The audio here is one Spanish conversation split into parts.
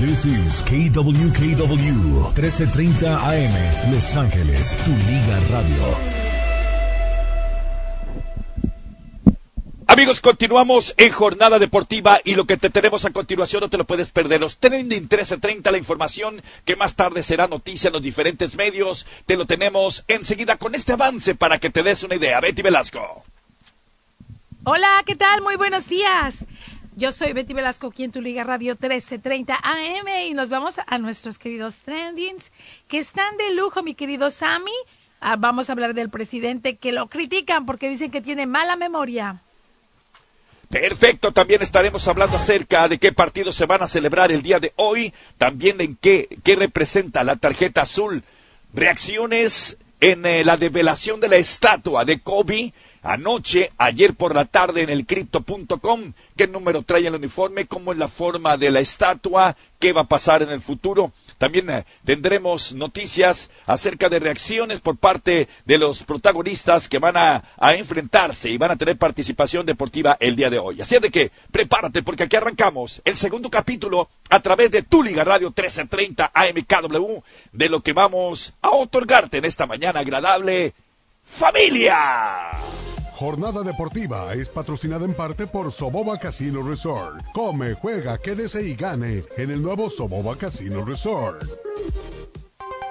This is KWKW 1330 AM Los Ángeles, tu liga radio. Amigos, continuamos en jornada deportiva y lo que te tenemos a continuación no te lo puedes perder. Los trending 1330, la información que más tarde será noticia en los diferentes medios, te lo tenemos enseguida con este avance para que te des una idea. Betty Velasco. Hola, ¿qué tal? Muy buenos días. Yo soy Betty Velasco aquí en tu Liga Radio 1330 AM y nos vamos a nuestros queridos trendings que están de lujo, mi querido Sammy. Ah, vamos a hablar del presidente que lo critican porque dicen que tiene mala memoria. Perfecto, también estaremos hablando acerca de qué partidos se van a celebrar el día de hoy, también en qué, qué representa la tarjeta azul, reacciones en eh, la develación de la estatua de Kobe anoche, ayer por la tarde en el cripto.com, qué número trae el uniforme, cómo es la forma de la estatua, qué va a pasar en el futuro. También eh, tendremos noticias acerca de reacciones por parte de los protagonistas que van a, enfrentarse y van a tener participación deportiva el día de hoy. Así de que prepárate porque aquí arrancamos el segundo capítulo a través de Tu Liga Radio 1330 AMKW de lo que vamos a otorgarte en esta mañana agradable. ¡Familia! Jornada Deportiva es patrocinada en parte por Soboba Casino Resort. Come, juega, quédese y gane en el nuevo Soboba Casino Resort.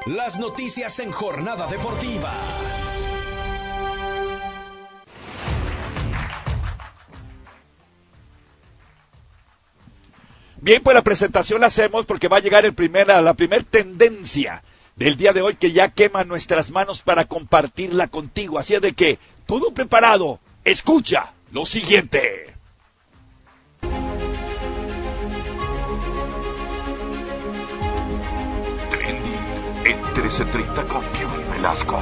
Las noticias en Jornada Deportiva. Bien, pues la presentación la hacemos porque va a llegar el primer, la primera tendencia del día de hoy que ya quema nuestras manos para compartirla contigo. Así es de que, todo preparado, escucha lo siguiente. Trending en 1330 con Kevin Velasco.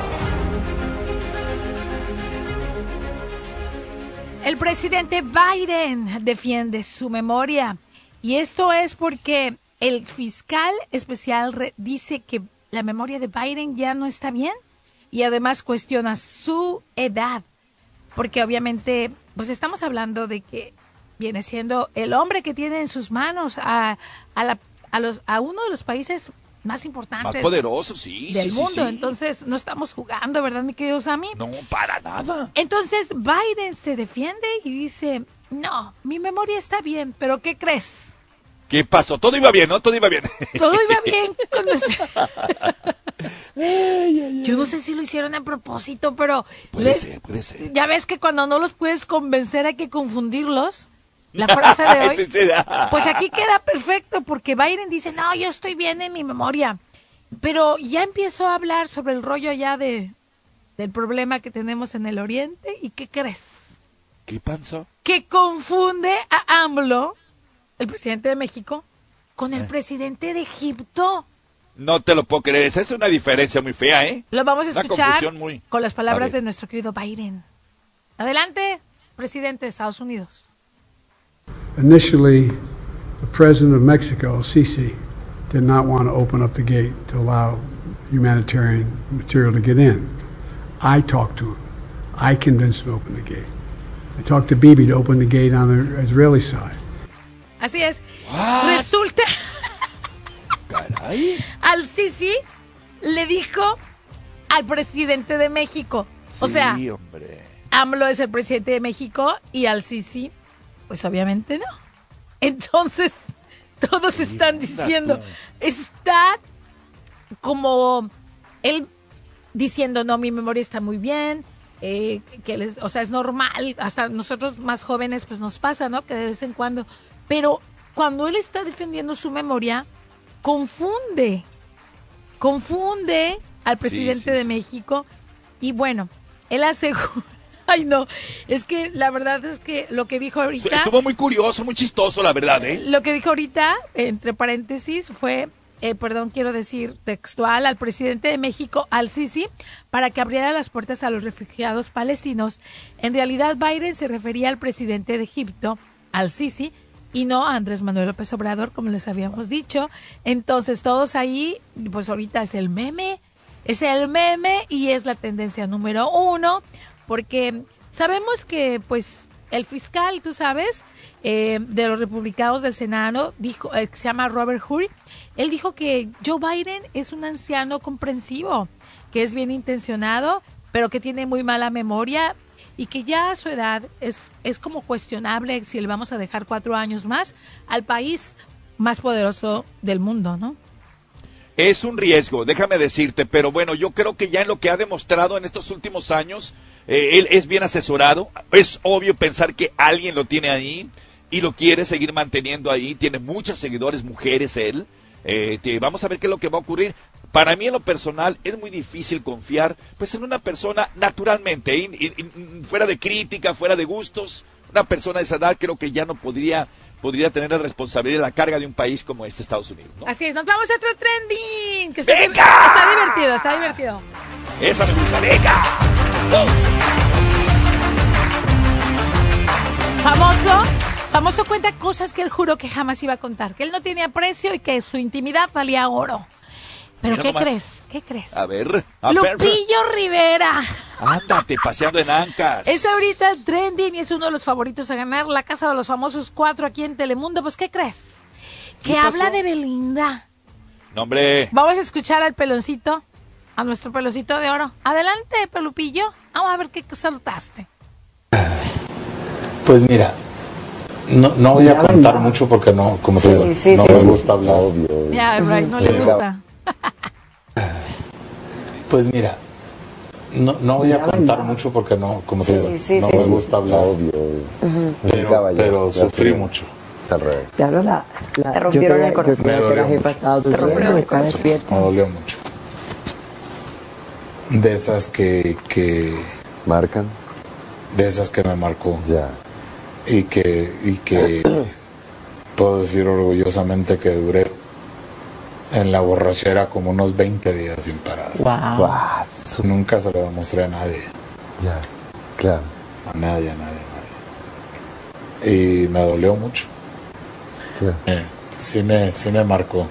El presidente Biden defiende su memoria. Y esto es porque el fiscal especial dice que la memoria de Biden ya no está bien y además cuestiona su edad, porque obviamente, pues estamos hablando de que viene siendo el hombre que tiene en sus manos a, a, la, a, los, a uno de los países más importantes. Más poderosos, sí. Del sí, mundo. Sí, sí. Entonces, no estamos jugando, ¿verdad, mi querido Sammy? No, para nada. Entonces, Biden se defiende y dice, no, mi memoria está bien, pero ¿qué crees? ¿Qué pasó? Todo iba bien, ¿no? Todo iba bien. Todo iba bien. Yo no sé si lo hicieron a propósito, pero... Puede les... ser, puede ser. Ya ves que cuando no los puedes convencer hay que confundirlos. La frase de hoy. pues aquí queda perfecto porque Biden dice, no, yo estoy bien en mi memoria. Pero ya empezó a hablar sobre el rollo ya de, del problema que tenemos en el Oriente. ¿Y qué crees? ¿Qué pasó? Que confunde a AMLO, el presidente de México, con el eh. presidente de Egipto. No te lo puedo creer. Esa es una diferencia muy fea, ¿eh? Lo vamos a escuchar muy... con las palabras de nuestro querido Biden. Adelante, presidente de Estados Unidos. Initially, the president of Mexico, Sisi, did not want to open up the gate to allow humanitarian material to get in. I talked to him. I convinced him to open the gate. I talked to Bibi to open the gate on the Israeli side. Así es. What? Resulta. Caray. Al Sisi le dijo al presidente de México. Sí, o sea, hombre. AMLO es el presidente de México y al Sisi, pues obviamente no. Entonces, todos están diciendo, está como él diciendo, no, mi memoria está muy bien, eh, que les, o sea, es normal, hasta nosotros más jóvenes pues nos pasa, ¿no? Que de vez en cuando, pero cuando él está defendiendo su memoria, confunde, confunde al presidente sí, sí, de sí. México y bueno, él asegura, ay no, es que la verdad es que lo que dijo ahorita... Estuvo muy curioso, muy chistoso, la verdad, ¿eh? Lo que dijo ahorita, entre paréntesis, fue, eh, perdón, quiero decir textual, al presidente de México, al Sisi, para que abriera las puertas a los refugiados palestinos. En realidad, Biden se refería al presidente de Egipto, al Sisi, y no Andrés Manuel López Obrador, como les habíamos dicho. Entonces, todos ahí, pues ahorita es el meme, es el meme y es la tendencia número uno, porque sabemos que, pues, el fiscal, tú sabes, eh, de los republicanos del Senado, dijo, eh, se llama Robert Hurry, él dijo que Joe Biden es un anciano comprensivo, que es bien intencionado, pero que tiene muy mala memoria y que ya a su edad es, es como cuestionable si le vamos a dejar cuatro años más al país más poderoso del mundo, ¿no? Es un riesgo, déjame decirte, pero bueno, yo creo que ya en lo que ha demostrado en estos últimos años, eh, él es bien asesorado. Es obvio pensar que alguien lo tiene ahí y lo quiere seguir manteniendo ahí. Tiene muchos seguidores, mujeres él. Eh, vamos a ver qué es lo que va a ocurrir. Para mí en lo personal es muy difícil confiar pues en una persona naturalmente, fuera de crítica, fuera de gustos. Una persona de esa edad creo que ya no podría podría tener la responsabilidad de la carga de un país como este Estados Unidos. ¿no? Así es, nos vamos a otro trending. Que está, está divertido, está divertido. Esa me gusta, venga. Famoso, famoso cuenta cosas que él juró que jamás iba a contar, que él no tenía precio y que su intimidad valía oro. ¿Pero qué crees? ¿Qué crees? A ver. A Lupillo Rivera. Ándate, paseando en ancas. Es ahorita trending y es uno de los favoritos a ganar la Casa de los Famosos 4 aquí en Telemundo. Pues, ¿qué crees? Que habla de Belinda. No, hombre. Vamos a escuchar al peloncito, a nuestro peloncito de oro. Adelante, pelupillo. Vamos a ver qué saltaste. Pues mira, no, no voy a contar mucho porque no, como se no me gusta hablar. Ya, right, no le gusta. Pues mira, no, no voy a contar mucho porque no, como se no me gusta hablar, pero, pero sufrí mucho. Te rompieron el corazón. Me dolió Me dolió mucho. De esas que, que... ¿Marcan? De esas que me marcó. Ya. Y que, y que puedo decir orgullosamente que duré en la borrachera como unos 20 días sin parar. Wow. Nunca se lo mostré a nadie. Ya, claro. A nadie, a nadie, a nadie. Y me dolió mucho. Eh, sí, me, sí me marcó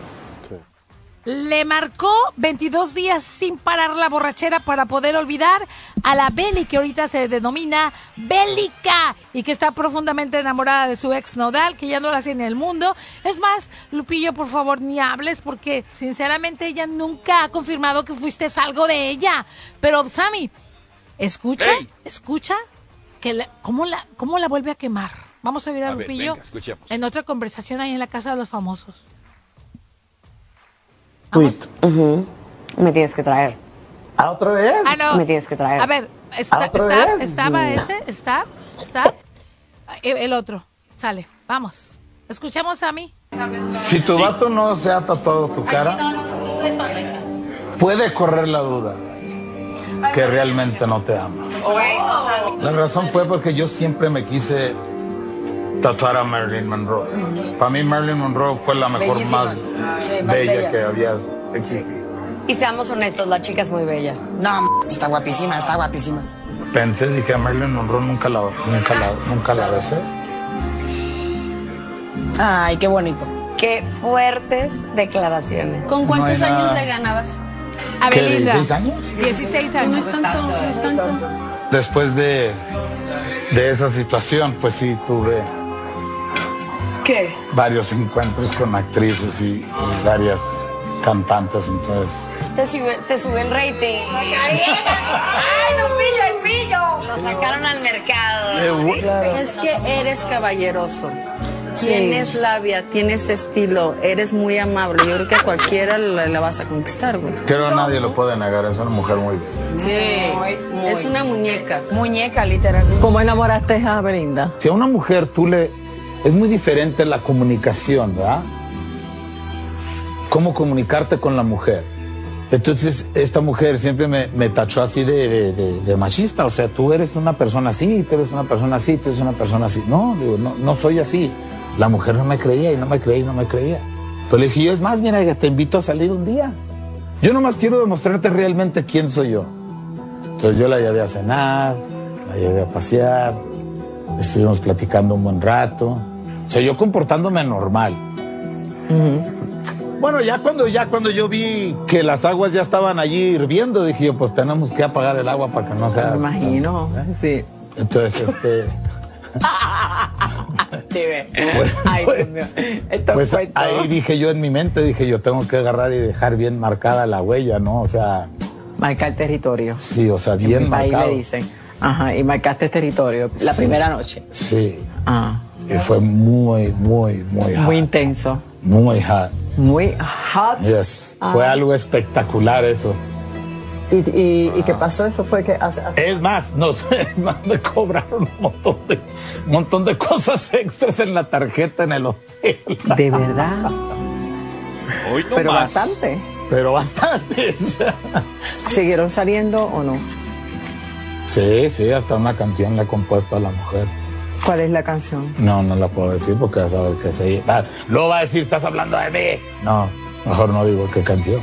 le marcó 22 días sin parar la borrachera para poder olvidar a la Beli, que ahorita se denomina Bélica y que está profundamente enamorada de su ex Nodal, que ya no la hace en el mundo. Es más, Lupillo, por favor, ni hables porque sinceramente ella nunca ha confirmado que fuiste algo de ella. Pero, Sammy, escucha, escucha que ¿cómo, la, ¿cómo la vuelve a quemar? Vamos a ver a, Lupillo en otra conversación ahí en la casa de los famosos. Me tienes que traer. ¿A otra vez? Ah, no. Me tienes que traer. A ver, está, está, estaba ese, está, está. El otro, sale, vamos. Escuchemos a mí. Si tu vato no se ha tatuado tu cara, puede correr la duda que realmente no te ama. La razón fue porque yo siempre me quise tatuar a Marilyn Monroe. Para mí Marilyn Monroe fue la mejor, más, bella, que había existido. Y seamos honestos, la chica es muy bella. No, está guapísima, está guapísima. Pensé, dije a Marilyn Monroe nunca la, nunca la, nunca la besé. Ay, qué bonito. Qué fuertes declaraciones. ¿Con cuántos años le ganabas? A Belinda. ¿16 años? 16 años. No es tanto, no es tanto. Después de, de esa situación, pues sí tuve ¿Qué? Varios encuentros con actrices y, varias cantantes, entonces. Te sube, te sube el rating. ¡Ay, no pillo, el pillo! Lo sacaron al mercado. Es que eres caballeroso. Tienes labia, tienes estilo, eres muy amable. Yo creo que a cualquiera la, vas a conquistar, güey. Creo que nadie lo puede negar, es una mujer muy Sí, es una muñeca. Muñeca, literal. ¿Cómo enamoraste a Belinda? Si a una mujer tú le es muy diferente la comunicación, ¿verdad? Cómo comunicarte con la mujer. Entonces, esta mujer siempre me, tachó así de, machista. O sea, tú eres una persona así, tú eres una persona así, tú eres una persona así. No, no, no soy así. La mujer no me creía y no me creía y no me creía. Pero le dije, yo es más, mira, te invito a salir un día. Yo nomás quiero demostrarte realmente quién soy yo. Entonces yo la llevé a cenar, la llevé a pasear, estuvimos platicando un buen rato. O sea, yo comportándome normal. Bueno, ya cuando, ya cuando yo vi que las aguas ya estaban allí hirviendo, dije yo, pues tenemos que apagar el agua para que no sea... Me imagino, sí. Entonces, este... Pues, Ay, pues- Dios mío. Esto pues todo. ahí dije yo en mi mente, dije yo tengo que agarrar y dejar bien marcada la huella, ¿no? O sea, Marcar territorio. sí, o sea, En bien mi país marcado. le dicen. Ajá, y marcaste territorio la Sí. primera noche. Sí. Ah, Y fue muy, muy, muy hot. muy intenso. Muy hot. Muy hot. Yes. Ah. Fue algo espectacular eso. ¿Y, y, y qué pasó? Eso fue que hace, hace- Es más, no sé, es más, me cobraron un montón de, un montón de cosas extras en la tarjeta en el hotel. De verdad. Hoy no Pero más. bastante. Pero bastantes. ¿Siguieron saliendo o no? Sí, sí, hasta una canción le he compuesto a la mujer. ¿Cuál es la canción? No, no la puedo decir porque ya sabe que se... Ah, luego va a decir, estás hablando de mí. No, mejor no digo qué canción.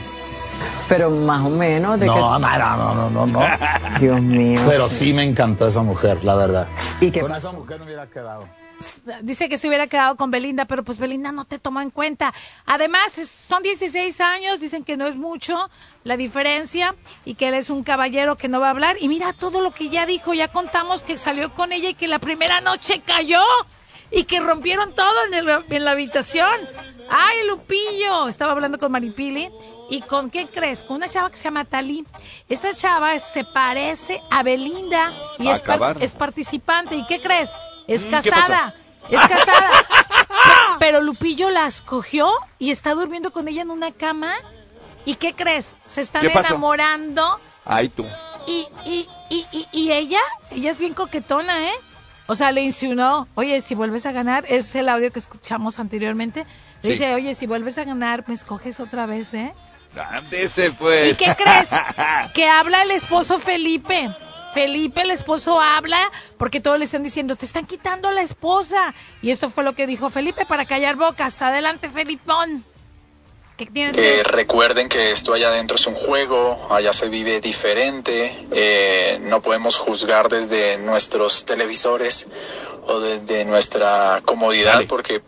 Pero más o menos de No, que... no, no, no, no, no. Dios mío. Pero sí me encantó esa mujer, la verdad. ¿Y qué Con esa mujer me hubiera quedado. Dice que se hubiera quedado con Belinda, pero pues Belinda no te tomó en cuenta. Además, son 16 años, dicen que no es mucho la diferencia y que él es un caballero que no va a hablar. Y mira todo lo que ya dijo, ya contamos que salió con ella y que la primera noche cayó y que rompieron todo en, el- en la habitación. ¡Ay, Lupillo! Estaba hablando con Maripili. ¿Y con qué crees? Con una chava que se llama Tali. Esta chava se parece a Belinda y es, par- es participante. ¿Y qué crees? Es Mm, ¿qué casada. Es casada. Pero Lupillo la escogió y está durmiendo con ella en una cama. ¿Y qué crees? Se están enamorando. Ay, tú. Y, y, y, y, y ella, ella es bien coquetona, ¿eh? O sea, le insinuó, oye, si vuelves a ganar, es el audio que escuchamos anteriormente. Le Sí. dice, oye, si vuelves a ganar, me escoges otra vez, ¿eh? Ándese, pues. ¿Y qué crees? que habla el esposo Felipe. Felipe, el esposo, habla porque todos le están diciendo, te están quitando la esposa. Y esto fue lo que dijo Felipe para callar bocas. Adelante, Felipón. ¿Qué tienes que recuerden que esto allá adentro es un juego, allá se vive diferente, eh, no podemos juzgar desde nuestros televisores o desde nuestra comodidad Dale. porque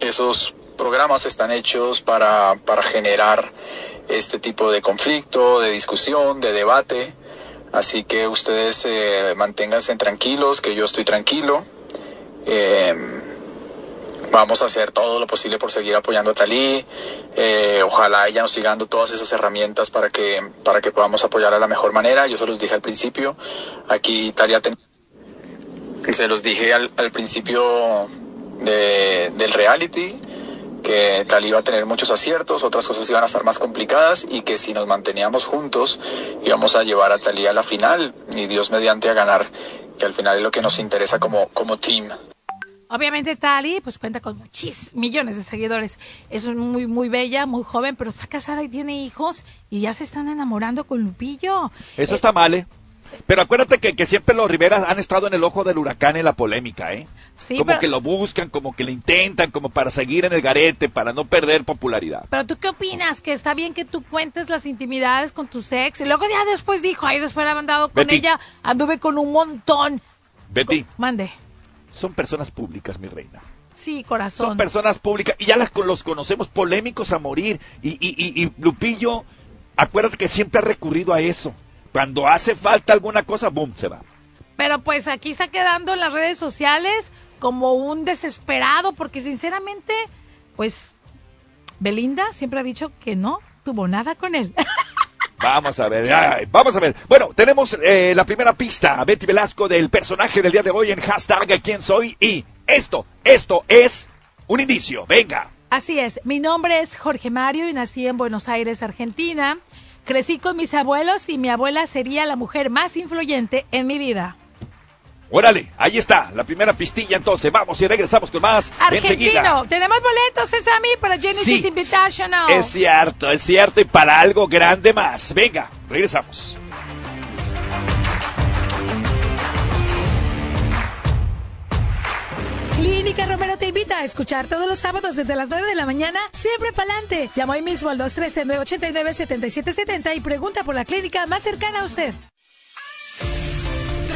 esos programas están hechos para, para generar este tipo de conflicto, de discusión, de debate. Así que ustedes eh, manténganse tranquilos, que yo estoy tranquilo. Eh, Vamos a hacer todo lo posible por seguir apoyando a Talí. Eh, ojalá ella nos siga dando todas esas herramientas para que, para que podamos apoyar de la mejor manera. Yo se los dije al principio. Aquí Talia ten- se los dije al, al principio de- del reality que Talí iba a tener muchos aciertos, otras cosas iban a estar más complicadas y que si nos manteníamos juntos íbamos a llevar a Talí a la final y Dios mediante a ganar, que al final es lo que nos interesa como, como team. Obviamente Tali, pues cuenta con muchis millones de seguidores. Es muy, muy bella, muy joven, pero está casada y tiene hijos y ya se están enamorando con Lupillo. Eso está mal, ¿eh? Pero acuérdate que, que siempre los Riveras han estado en el ojo del huracán en la polémica, ¿eh? Sí, como pero- que lo buscan, como que le intentan, como para seguir en el garete, para no perder popularidad. Pero tú qué opinas? Que está bien que tú cuentes las intimidades con tu ex. Y luego ya después dijo, ay, después de haber andado con Betty. ella, anduve con un montón. Betty, Mande. son personas públicas, mi reina. Sí, Son corazón. personas públicas y ya las, los conocemos polémicos a morir. Y, y, y, y Lupillo, acuérdate que siempre ha recurrido a eso. Cuando hace falta alguna cosa, boom, se va. Pero pues aquí está quedando en las redes sociales como un desesperado, porque sinceramente, pues Belinda siempre ha dicho que no tuvo nada con él. Vamos a ver, ay, vamos a ver. Bueno, tenemos eh, la primera pista, Betty Velasco, del personaje del día de hoy en hashtag quién soy. Y esto, esto es un indicio. Venga. Así es, mi nombre es Jorge Mario y nací en Buenos Aires, Argentina. Crecí con mis abuelos y mi abuela sería la mujer más influyente en mi vida. Órale, ahí está, la primera pistilla entonces. Vamos y regresamos con más enseguida. Argentino, tenemos boletos, Sesami, para Genesis Sí, Invitational. Es cierto, es cierto, y para algo grande más. Venga, regresamos. Clínica Romero te invita a escuchar todos los sábados desde las 9 de la mañana, siempre pa'lante. Llama hoy mismo al 213-989-7770 y pregunta por la clínica más cercana a usted.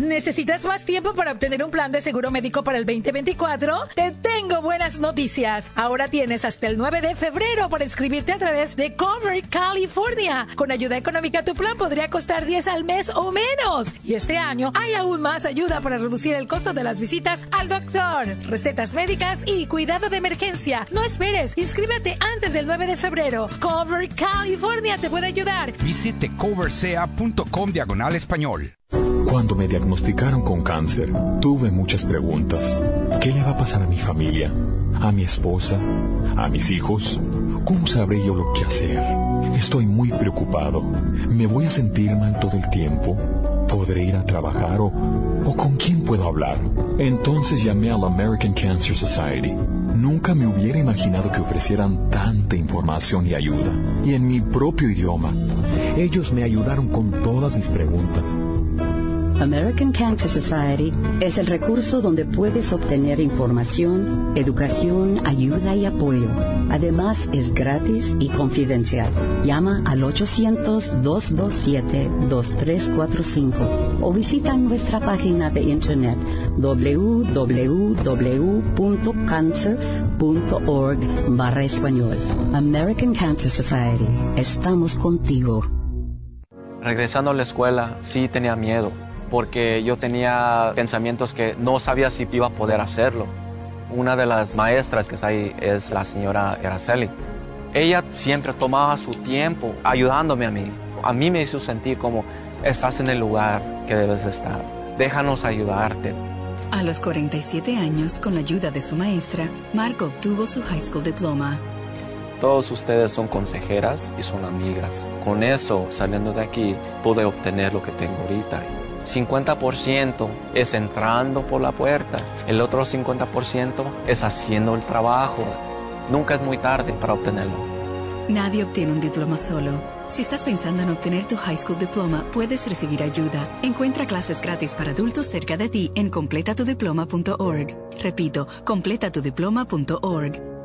¿Necesitas más tiempo para obtener un plan de seguro médico para el 2024? Te tengo buenas noticias. Ahora tienes hasta el 9 de febrero para inscribirte a través de Cover California. Con ayuda económica tu plan podría costar 10 al mes o menos. Y este año hay aún más ayuda para reducir el costo de las visitas al doctor, recetas médicas y cuidado de emergencia. No esperes, inscríbete antes del 9 de febrero. Cover California te puede ayudar. Visite coversea.com diagonal español. Cuando me diagnosticaron con cáncer, tuve muchas preguntas. ¿Qué le va a pasar a mi familia? ¿A mi esposa? ¿A mis hijos? ¿Cómo sabré yo lo que hacer? Estoy muy preocupado. ¿Me voy a sentir mal todo el tiempo? ¿Podré ir a trabajar o, o con quién puedo hablar? Entonces llamé a la American Cancer Society. Nunca me hubiera imaginado que ofrecieran tanta información y ayuda. Y en mi propio idioma. Ellos me ayudaron con todas mis preguntas. American Cancer Society es el recurso donde puedes obtener información, educación, ayuda y apoyo. Además, es gratis y confidencial. Llama al 800-227-2345 o visita nuestra página de internet www.cancer.org barra español. American Cancer Society. Estamos contigo. Regresando a la escuela, sí tenía miedo porque yo tenía pensamientos que no sabía si iba a poder hacerlo. Una de las maestras que está ahí es la señora Araceli. Ella siempre tomaba su tiempo ayudándome a mí. A mí me hizo sentir como estás en el lugar que debes estar. Déjanos ayudarte. A los 47 años, con la ayuda de su maestra, Marco obtuvo su high school diploma. Todos ustedes son consejeras y son amigas. Con eso, saliendo de aquí, pude obtener lo que tengo ahorita. 50% es entrando por la puerta, el otro 50% es haciendo el trabajo. Nunca es muy tarde para obtenerlo. Nadie obtiene un diploma solo. Si estás pensando en obtener tu high school diploma, puedes recibir ayuda. Encuentra clases gratis para adultos cerca de ti en completatudiploma.org. Repito, completatudiploma.org.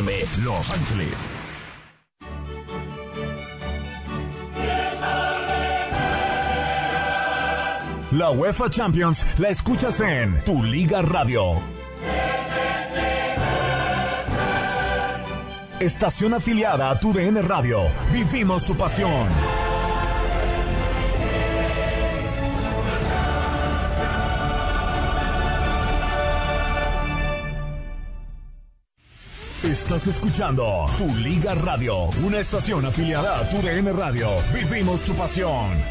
Los Ángeles. La UEFA Champions la escuchas en Tu Liga Radio. Estación afiliada a Tu DN Radio. Vivimos tu pasión. Estás escuchando Tu Liga Radio, una estación afiliada a Tu DN Radio. Vivimos tu pasión.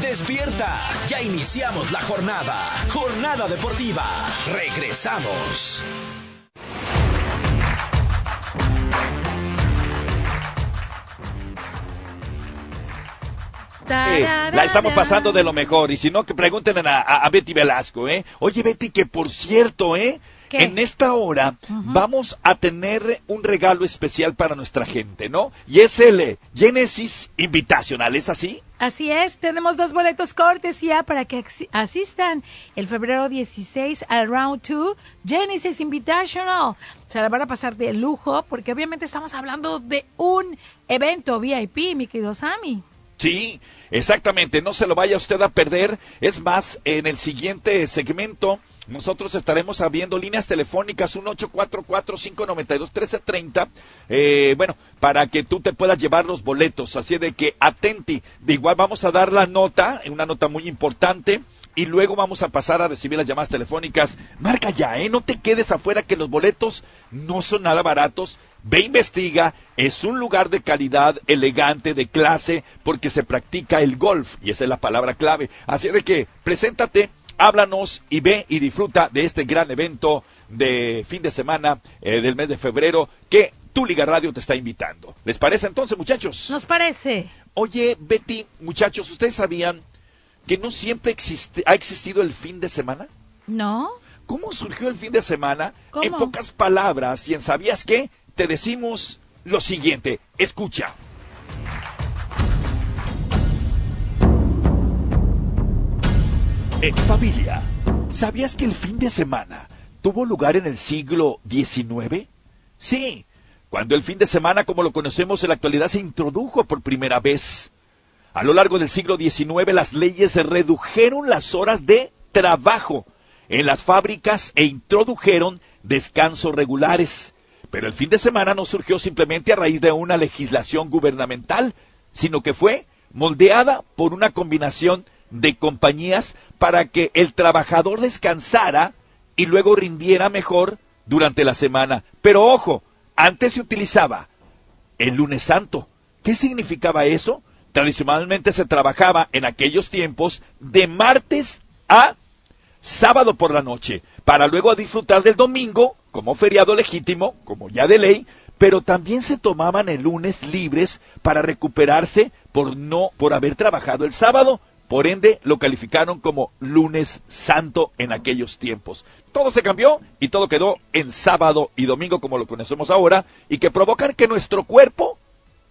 Despierta, ya iniciamos la jornada. Jornada deportiva. Regresamos. Eh, la estamos pasando de lo mejor. Y si no, que pregunten a, a- a Betty Velasco, ¿eh? Oye, Betty, que por cierto, ¿eh? ¿Qué? En esta hora vamos a tener un regalo especial para nuestra gente, ¿no? Y es el eh, Genesis Invitational, ¿es así? Así es, tenemos dos boletos cortesía para que asistan el febrero 16 al Round 2 Genesis Invitational. Se la van a pasar de lujo porque obviamente estamos hablando de un evento VIP, mi querido Sammy. Sí, exactamente, no se lo vaya usted a perder. Es más, en el siguiente segmento nosotros estaremos abriendo líneas telefónicas 1844-592-1330, eh, bueno, para que tú te puedas llevar los boletos. Así de que atenti, de igual vamos a dar la nota, una nota muy importante y luego vamos a pasar a recibir las llamadas telefónicas. Marca ya, ¿eh? No te quedes afuera que los boletos no son nada baratos. Ve, investiga. Es un lugar de calidad, elegante, de clase, porque se practica el golf y esa es la palabra clave. Así de que, preséntate, háblanos y ve y disfruta de este gran evento de fin de semana eh, del mes de febrero que tu Liga Radio te está invitando. ¿Les parece entonces, muchachos? Nos parece. Oye, Betty, muchachos, ¿ustedes sabían que no siempre existe, ha existido el fin de semana? ¿No? ¿Cómo surgió el fin de semana? ¿Cómo? En pocas palabras, y en ¿sabías qué? Te decimos lo siguiente. Escucha. Eh, familia, ¿sabías que el fin de semana tuvo lugar en el siglo XIX? Sí, cuando el fin de semana como lo conocemos en la actualidad se introdujo por primera vez. A lo largo del siglo XIX las leyes redujeron las horas de trabajo en las fábricas e introdujeron descansos regulares. Pero el fin de semana no surgió simplemente a raíz de una legislación gubernamental, sino que fue moldeada por una combinación de compañías para que el trabajador descansara y luego rindiera mejor durante la semana. Pero ojo, antes se utilizaba el lunes santo. ¿Qué significaba eso? Tradicionalmente se trabajaba en aquellos tiempos de martes a sábado por la noche, para luego disfrutar del domingo como feriado legítimo, como ya de ley, pero también se tomaban el lunes libres para recuperarse por no por haber trabajado el sábado. Por ende, lo calificaron como lunes santo en aquellos tiempos. Todo se cambió y todo quedó en sábado y domingo como lo conocemos ahora y que provocan que nuestro cuerpo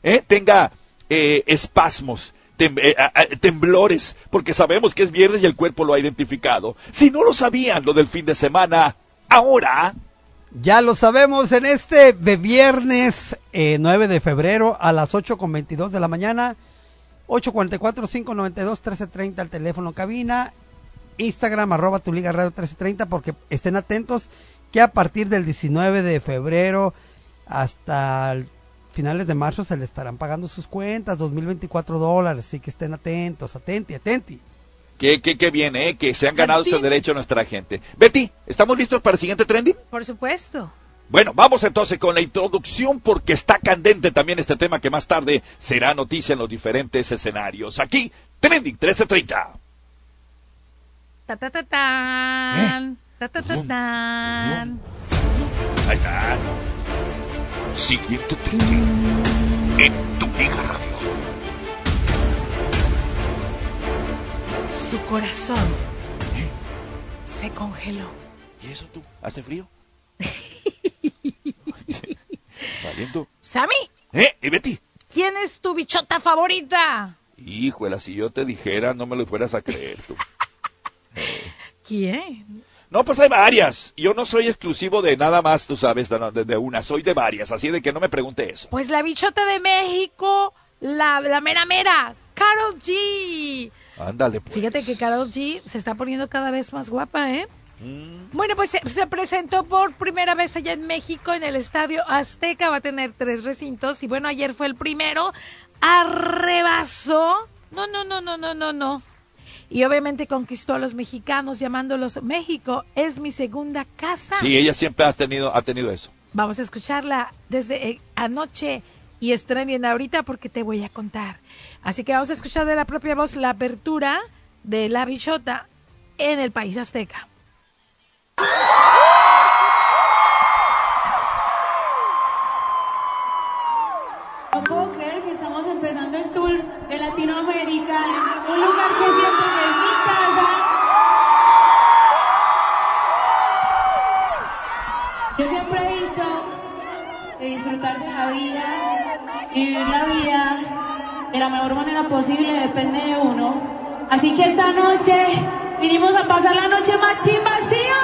eh, tenga eh, espasmos, eh, temblores, porque sabemos que es viernes y el cuerpo lo ha identificado. Si no lo sabían lo del fin de semana, ahora Ya lo sabemos en este viernes eh, 9 de febrero a las 8 con 22 de la mañana. 844-592-1330 al teléfono cabina. Instagram arroba tu liga radio 1330 porque estén atentos que a partir del 19 de febrero hasta el finales de marzo se le estarán pagando sus cuentas, 2024 dólares, así que estén atentos, atenti, atenti. que, que, que bien, eh, que se han ganado ese derecho nuestra gente. Betty, ¿estamos listos para el siguiente trending? Por supuesto. Bueno, vamos entonces con la introducción porque está candente también este tema que más tarde será noticia en los diferentes escenarios. Aquí, Trending 1330. Ta ta ta tan. Ta ta ta tan. Ahí está. Siguiente trending en tu Liga Radio. Su corazón se congeló. ¿Y eso tú? ¿Hace frío? Valiendo. Sammy, ¿Eh? ¿Y Betty? ¿quién es tu bichota favorita? Híjole, si yo te dijera, no me lo fueras a creer tú. ¿Quién? No, pues hay varias. Yo no soy exclusivo de nada más, tú sabes, de, una. Soy de varias, así de que no me pregunte eso. Pues la bichota de México, la, la mera mera, Carol G. Ándale, pues. Fíjate que Carol G se está poniendo cada vez más guapa, ¿eh? Bueno, pues se, se presentó por primera vez allá en México en el Estadio Azteca. Va a tener tres recintos. Y bueno, ayer fue el primero. Arrebasó. No, no, no, no, no, no, no. Y obviamente conquistó a los mexicanos llamándolos México es mi segunda casa. Sí, ella siempre ha tenido, ha tenido eso. Vamos a escucharla desde eh, anoche y estrenen ahorita porque te voy a contar. Así que vamos a escuchar de la propia voz la apertura de la bichota en el país azteca. Siempre he dicho de disfrutarse la vida, vivir la vida de la mejor manera posible, depende de uno. Así que esta noche vinimos a pasar la noche más chimba, ¿sí o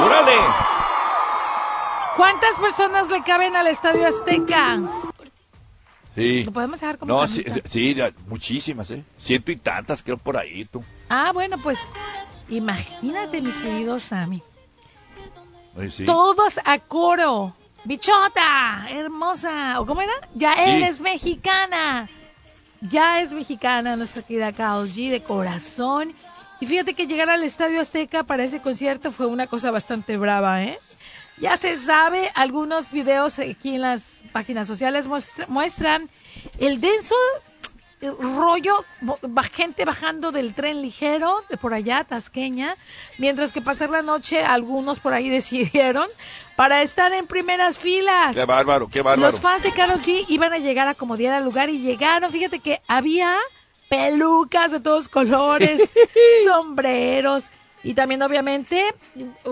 no? ¡Órale! ¿Cuántas personas le caben al Estadio Azteca? Sí. ¿Lo podemos dejar como No, sí, muchísimas, ¿eh? Ciento y tantas, creo, por ahí, tú. Ah, bueno, pues imagínate, mi querido Sammy. Ay, sí. Todos a coro. Bichota, hermosa. ¿O cómo era? Ya Sí. eres mexicana. ya es mexicana nuestra querida Carol G de corazón. Y fíjate que llegar al Estadio Azteca para ese concierto fue una cosa bastante brava, ¿eh? Ya se sabe, algunos videos aquí en las páginas sociales muestra- muestran el denso rollo, gente bajando del tren ligero de por allá, Tasqueña, mientras que pasar la noche algunos por ahí decidieron para estar en primeras filas. Qué bárbaro, qué bárbaro. Los fans de Carol G iban a llegar a acomodar al lugar y llegaron. Fíjate que había pelucas de todos colores, sombreros y también obviamente,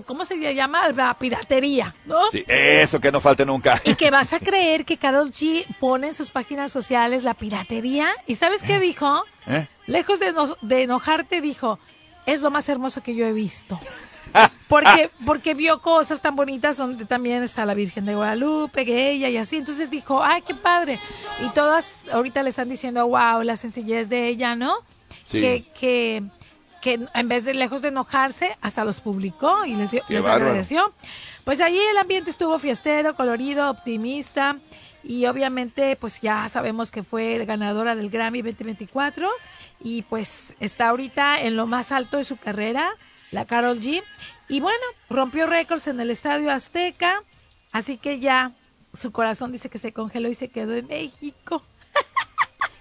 ¿cómo se llama? La piratería, ¿no? Sí, eso que no falte nunca. Y que vas a creer que Carol G pone en sus páginas sociales la piratería. ¿Y sabes qué dijo? ¿Eh? Lejos de, no- de enojarte, dijo, es lo más hermoso que yo he visto. Porque, porque vio cosas tan bonitas donde también está la Virgen de Guadalupe, que ella y así. Entonces dijo, ay, qué padre. Y todas ahorita le están diciendo, wow, la sencillez de ella, ¿no? Sí. Que, que, que en vez de lejos de enojarse, hasta los publicó y les, les agradeció. Pues allí el ambiente estuvo fiestero, colorido, optimista. Y obviamente, pues ya sabemos que fue ganadora del Grammy 2024. Y pues está ahorita en lo más alto de su carrera, la Carol G. Y bueno, rompió récords en el Estadio Azteca. Así que ya su corazón dice que se congeló y se quedó en México.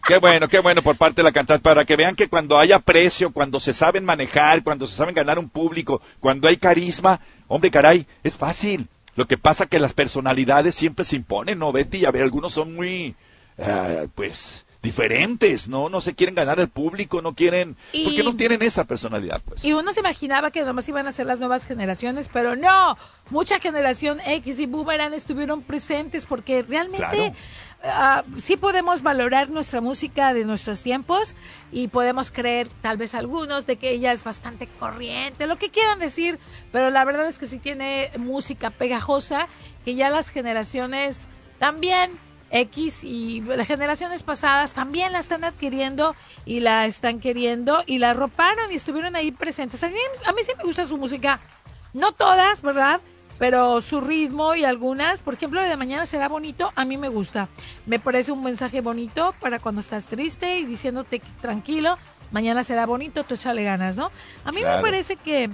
Qué bueno, qué bueno por parte de la cantante, para que vean que cuando hay aprecio, cuando se saben manejar, cuando se saben ganar un público, cuando hay carisma, hombre, caray, es fácil. Lo que pasa que las personalidades siempre se imponen, ¿no, Betty? A ver, algunos son muy, eh, pues, diferentes, ¿no? No se quieren ganar el público, no quieren, Y- porque no tienen esa personalidad, pues. Y uno se imaginaba que nomás iban a ser las nuevas generaciones, pero no. Mucha generación X y Boomerang estuvieron presentes porque realmente ah, sí podemos valorar nuestra música de nuestros tiempos y podemos creer, tal vez algunos, de que ella es bastante corriente, lo que quieran decir, pero la verdad es que sí tiene música pegajosa que ya las generaciones también X y las generaciones pasadas también la están adquiriendo y la están queriendo y la arroparon y estuvieron ahí presentes. A mí, a mí sí me gusta su música, no todas, ¿verdad? Pero su ritmo y algunas, por ejemplo, la de mañana será bonito, a mí me gusta. Me parece un mensaje bonito para cuando estás triste y diciéndote tranquilo, mañana será bonito, tú échale ganas, ¿no? A mí Claro. me parece que,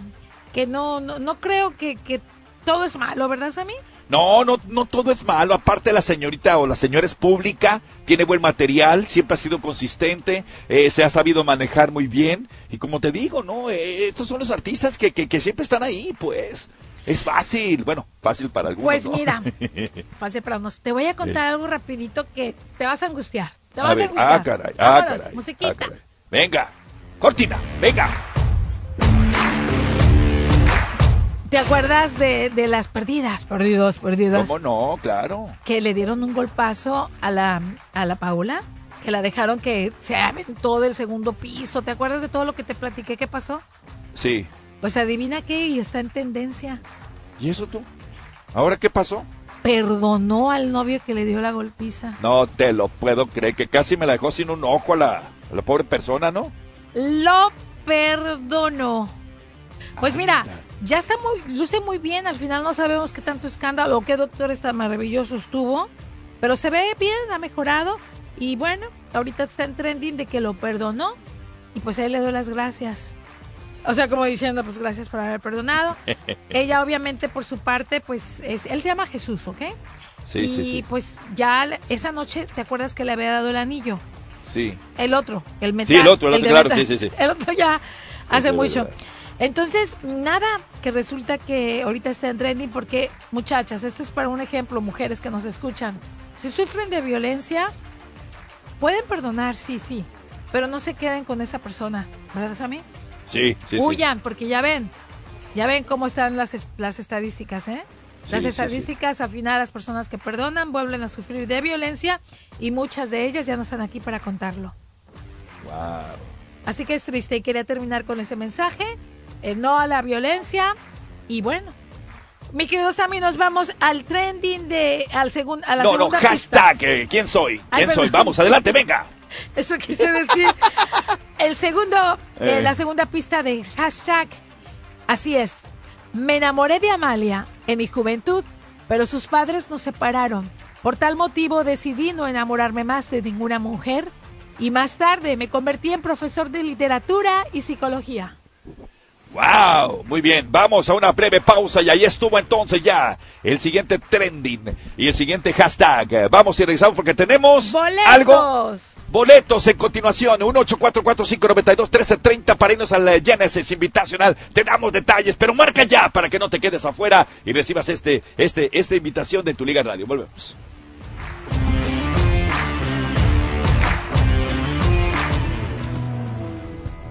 que no, no, no creo que, que todo es malo, ¿verdad, Sammy? No, no, no todo es malo. Aparte la señorita o la señora es pública, tiene buen material, siempre ha sido consistente, eh, se ha sabido manejar muy bien. Y como te digo, no, Eh, estos son los artistas que, que, que siempre están ahí, pues. Es fácil, bueno, fácil para algunos. Pues ¿no? mira, Fácil para unos. Te voy a contar algo rapidito que te vas a angustiar. Te vas a, ver, angustiar. ah, caray, ah, Vámonos, caray, musiquita. ah, caray. venga, cortina, venga. ¿Te acuerdas de, de las perdidas? Perdidos, perdidos. ¿Cómo no? Claro. Que le dieron un golpazo a la, a la Paula. Que la dejaron que se aventó del segundo piso. ¿Te acuerdas de todo lo que te platiqué que pasó? Sí. Pues adivina qué y está en tendencia. ¿Y eso tú? ¿Ahora qué pasó? Perdonó al novio que le dio la golpiza. No te lo puedo creer, que casi me la dejó sin un ojo a la, a la pobre persona, ¿no? Lo perdonó. Pues mira, ya está muy, luce muy bien. Al final no sabemos qué tanto escándalo o qué doctor está maravilloso estuvo. Pero se ve bien, ha mejorado. Y bueno, ahorita está en trending de que lo perdonó. Y pues él le doy las gracias. O sea, como diciendo, pues gracias por haber perdonado. Ella obviamente por su parte, pues es, él se llama Jesús, ¿ok? Sí, y sí, sí. pues ya esa noche, ¿te acuerdas que le había dado el anillo? Sí. El otro, el metal. Sí, el otro, el otro, de claro, metal. sí, sí, sí. El otro ya hace Eso mucho. Entonces, nada, que resulta que ahorita está en trending porque, muchachas, esto es para un ejemplo, mujeres que nos escuchan. Si sufren de violencia, pueden perdonar, sí, sí, pero no se queden con esa persona, ¿verdad, Sammy? Sí, sí, sí. Huyan, porque ya ven, ya ven cómo están las, las estadísticas, ¿eh? Las Sí, sí, estadísticas, al final, las personas que perdonan vuelven a sufrir de violencia y muchas de ellas ya no están aquí para contarlo. Wow. Así que es triste y quería terminar con ese mensaje. no a la violencia. Y bueno, mi querido Sammy, nos vamos al trending de, al segun, a la No, no, segunda pista. hashtag, eh, ¿quién soy? Ay, ¿Quién soy? perdón. Vamos, adelante, venga. Eso quise decir. El segundo, eh, Eh. la segunda pista de hashtag. Así es. Me enamoré de Amalia en mi juventud, pero sus padres nos separaron. Por tal motivo decidí no enamorarme más de ninguna mujer Y más tarde me convertí en profesor de literatura y psicología. ¡Wow! Muy bien, vamos a una breve pausa y ahí estuvo entonces ya el siguiente trending y el siguiente hashtag. Vamos y regresamos porque tenemos ¡Boletos! algo. Boletos en continuación, 1-844-592-1330 para irnos al eh, Genesis Invitacional. Te damos detalles, pero marca ya para que no te quedes afuera y recibas este, este, esta invitación de tu Liga Radio. Volvemos.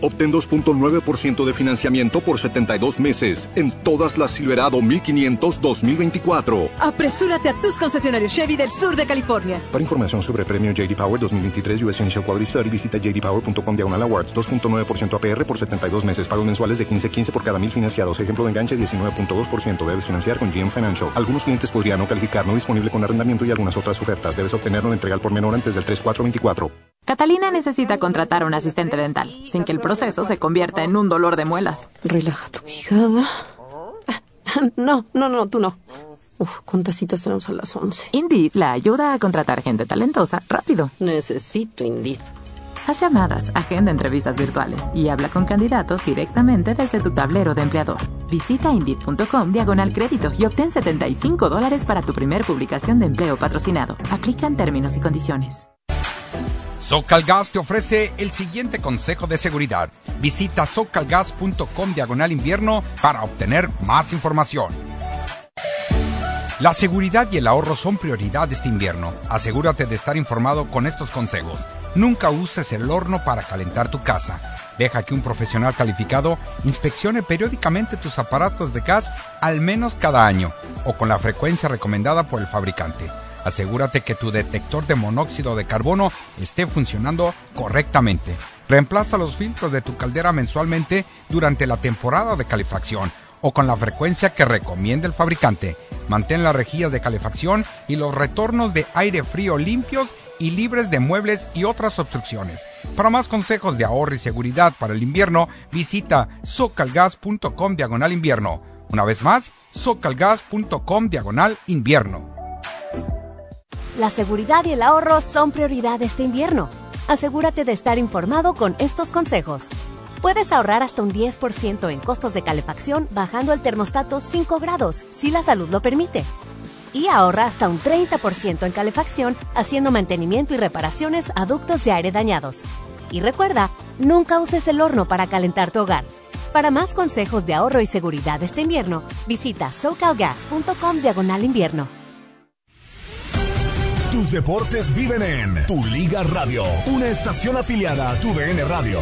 Obtén 2.9% de financiamiento por 72 meses en todas las Silverado 1500 2024. Apresúrate a tus concesionarios Chevy del sur de California. Para información sobre premio JD Power 2023 US Initial Quality Study, visita jdpower.com diagonal awards 2.9% APR por 72 meses. Pagos mensuales de 15.15 por cada mil financiados. Ejemplo de enganche 19.2%. Debes financiar con GM Financial. Algunos clientes podrían no calificar, no disponible con arrendamiento y algunas otras ofertas. Debes obtenerlo en entrega al por menor antes del 3424. Catalina necesita contratar a un asistente dental, sin que el proceso se convierta en un dolor de muelas. Relaja tu quijada. No, no, no, tú no. Uf, ¿cuántas citas tenemos a las 11? Indeed la ayuda a contratar gente talentosa rápido. Necesito Indeed. Haz llamadas, agenda entrevistas virtuales y habla con candidatos directamente desde tu tablero de empleador. Visita Indeed.com diagonal crédito y obtén 75 dólares para tu primer publicación de empleo patrocinado. Aplican términos y condiciones. Socalgas te ofrece el siguiente consejo de seguridad. Visita socalgas.com diagonal invierno para obtener más información. La seguridad y el ahorro son prioridad este invierno. Asegúrate de estar informado con estos consejos. Nunca uses el horno para calentar tu casa. Deja que un profesional calificado inspeccione periódicamente tus aparatos de gas al menos cada año o con la frecuencia recomendada por el fabricante. Asegúrate que tu detector de monóxido de carbono esté funcionando correctamente. Reemplaza los filtros de tu caldera mensualmente durante la temporada de calefacción o con la frecuencia que recomienda el fabricante. Mantén las rejillas de calefacción y los retornos de aire frío limpios y libres de muebles y otras obstrucciones. Para más consejos de ahorro y seguridad para el invierno, visita socalgas.com diagonal invierno. Una vez más, socalgas.com diagonal invierno. La seguridad y el ahorro son prioridad este invierno. Asegúrate de estar informado con estos consejos. Puedes ahorrar hasta un 10% en costos de calefacción bajando el termostato 5 grados, si la salud lo permite. Y ahorra hasta un 30% en calefacción haciendo mantenimiento y reparaciones a ductos de aire dañados. Y recuerda, nunca uses el horno para calentar tu hogar. Para más consejos de ahorro y seguridad este invierno, visita socalgas.com diagonal invierno. Tus deportes viven en Tu Liga Radio, una estación afiliada a Tu DN Radio.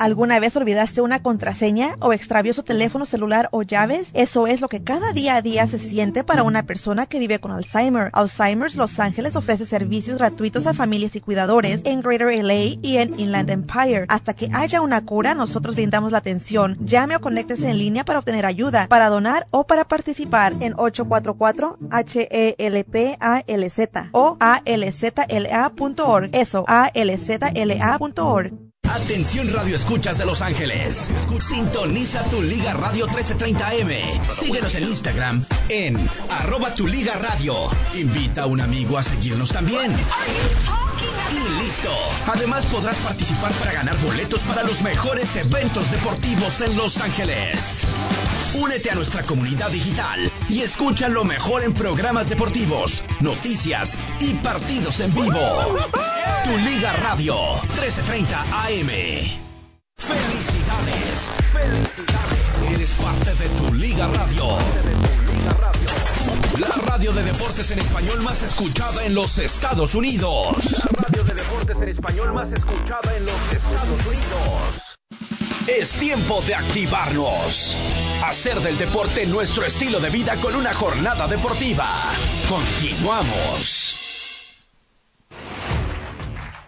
¿Alguna vez olvidaste una contraseña o extravió su teléfono celular o llaves? Eso es lo que cada día a día se siente para una persona que vive con Alzheimer. Alzheimer's Los Ángeles ofrece servicios gratuitos a familias y cuidadores en Greater LA y en Inland Empire. Hasta que haya una cura, nosotros brindamos la atención. Llame o conéctese en línea para obtener ayuda, para donar o para participar en 844-HELPALZ o alzla.org. Eso, alzla.org. Atención Radio Escuchas de Los Ángeles. Sintoniza tu Liga Radio 1330M. Síguenos en Instagram en arroba tu Liga Radio. Invita a un amigo a seguirnos también. Y listo. Además podrás participar para ganar boletos para los mejores eventos deportivos en Los Ángeles. Únete a nuestra comunidad digital y escucha lo mejor en programas deportivos, noticias y partidos en vivo. Tu Liga Radio 1330 AM. ¡Felicidades! ¡Felicidades! Eres parte de tu Liga Radio. La radio de deportes en español más escuchada en los Estados Unidos. La radio de deportes en español más escuchada en los Estados Unidos. Es tiempo de activarnos. Hacer del deporte nuestro estilo de vida con una jornada deportiva. Continuamos.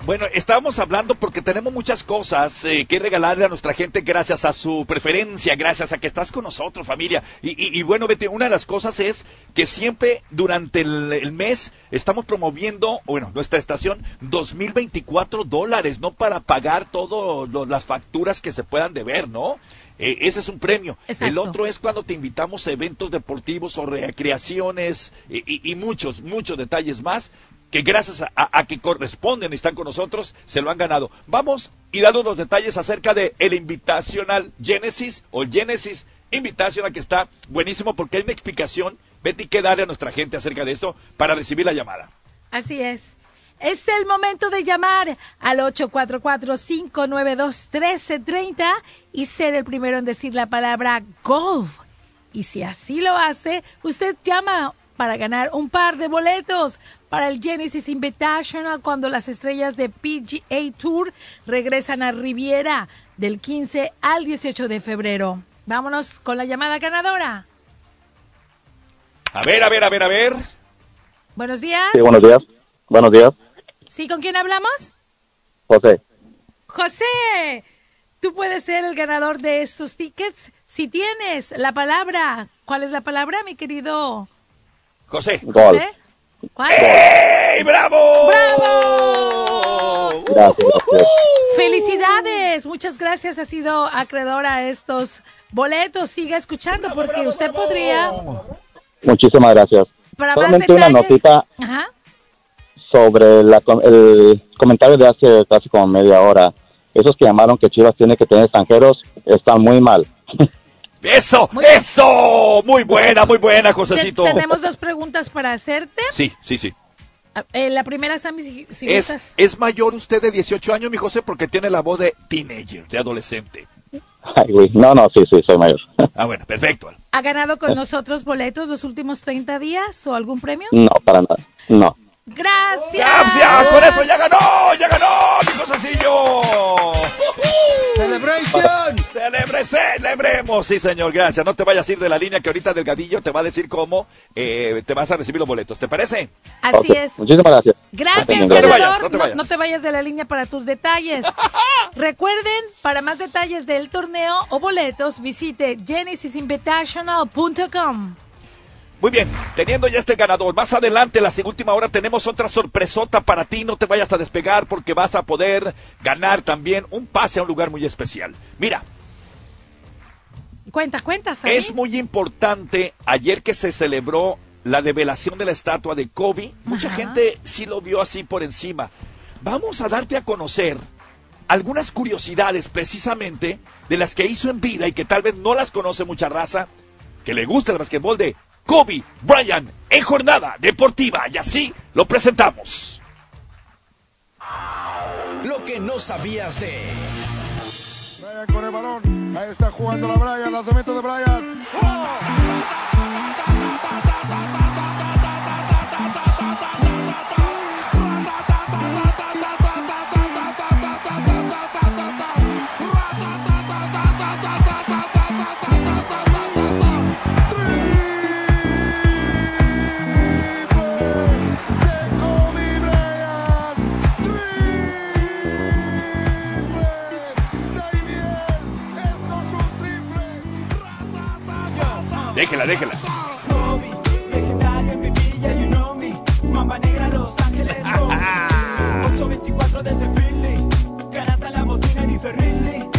Bueno, estábamos hablando porque tenemos muchas cosas eh, que regalarle a nuestra gente gracias a su preferencia, gracias a que estás con nosotros, familia. Y, y- y bueno, Betty, una de las cosas es que siempre durante el, el mes estamos promoviendo, bueno, nuestra estación, 2.024 dólares, ¿no? Para pagar todas las facturas que se puedan deber, ¿no? Eh, ese es un premio. El otro es cuando te invitamos a eventos deportivos o recreaciones y, y- y muchos, muchos detalles más que gracias a, a que corresponden y están con nosotros, se lo han ganado. Vamos y dando los detalles acerca de el Invitational Genesis o Genesis Invitational que está buenísimo porque hay una explicación, Betty, que darle a nuestra gente acerca de esto para recibir la llamada. Así es. Es el momento de llamar al 844-592-1330 y ser el primero en decir la palabra golf. Y si así lo hace, usted llama para ganar un par de boletos para el Genesis Invitational cuando las estrellas de PGA Tour regresan a Riviera del 15 al 18 de febrero. Vámonos con la llamada ganadora. A ver, a ver, a ver, a ver. Buenos días. Sí, buenos días. Buenos días, ¿Sí, con quién hablamos? José. José, tú puedes ser el ganador de estos tickets si tienes la palabra. ¿Cuál es la palabra, mi querido José. Gol. José? ¿Cuál? ¡Ey, bravo! ¡Bravo! Gracias, gracias. Felicidades, muchas gracias. Ha sido acreedor a estos boletos. Siga escuchando porque usted podría. Muchísimas gracias. Para más Solamente una detalles. notita Ajá. sobre la el comentario de hace casi como media hora. Esos que llamaron que Chivas tiene que tener extranjeros están muy mal. ¡Eso! ¡Eso! Muy buena, muy buena, Josecito. Tenemos dos preguntas para hacerte. Sí, sí, sí. Eh, la primera, Sammy, si, si Es, gustas. es mayor usted de 18 años, mi José, porque tiene la voz de teenager, de adolescente. Ay, güey. No, no, sí, sí, soy mayor. Ah, bueno, perfecto. ¿Ha ganado con nosotros boletos los últimos 30 días o algún premio? No, para nada. No. Gracias. ¡Gracias! ¡Con eso! ¡Ya ¡Celebre, celebremos! Sí, señor, gracias. No te vayas a ir de la línea que ahorita Delgadillo te va a decir cómo eh, te vas a recibir los boletos. ¿Te parece? Así es. Muchísimas gracias. Gracias, No te ganador. vayas, no te No- vayas. no te vayas de la línea para tus detalles. Recuerden, para más detalles del torneo o boletos, visite genesisinvitational.com. Muy bien, teniendo ya este ganador, más adelante, la última hora, tenemos otra sorpresota para ti. No te vayas a despegar porque vas a poder ganar también un pase a un lugar muy especial. Mira, Cuenta, cuenta, Sammy. Es muy importante, ayer que se celebró la develación de la estatua de Kobe, mucha Ajá. gente sí lo vio así por encima. Vamos a darte a conocer algunas curiosidades precisamente de las que hizo en vida y que tal vez no las conoce mucha raza, que le gusta el basquetbol de Kobe Bryant en jornada deportiva y así lo presentamos. Lo que no sabías de. Brian con el balón. Ahí está jugando la Brian. Lanzamiento de Brian. Go. 824 desde Philly. Ganaste la bocina y dice really.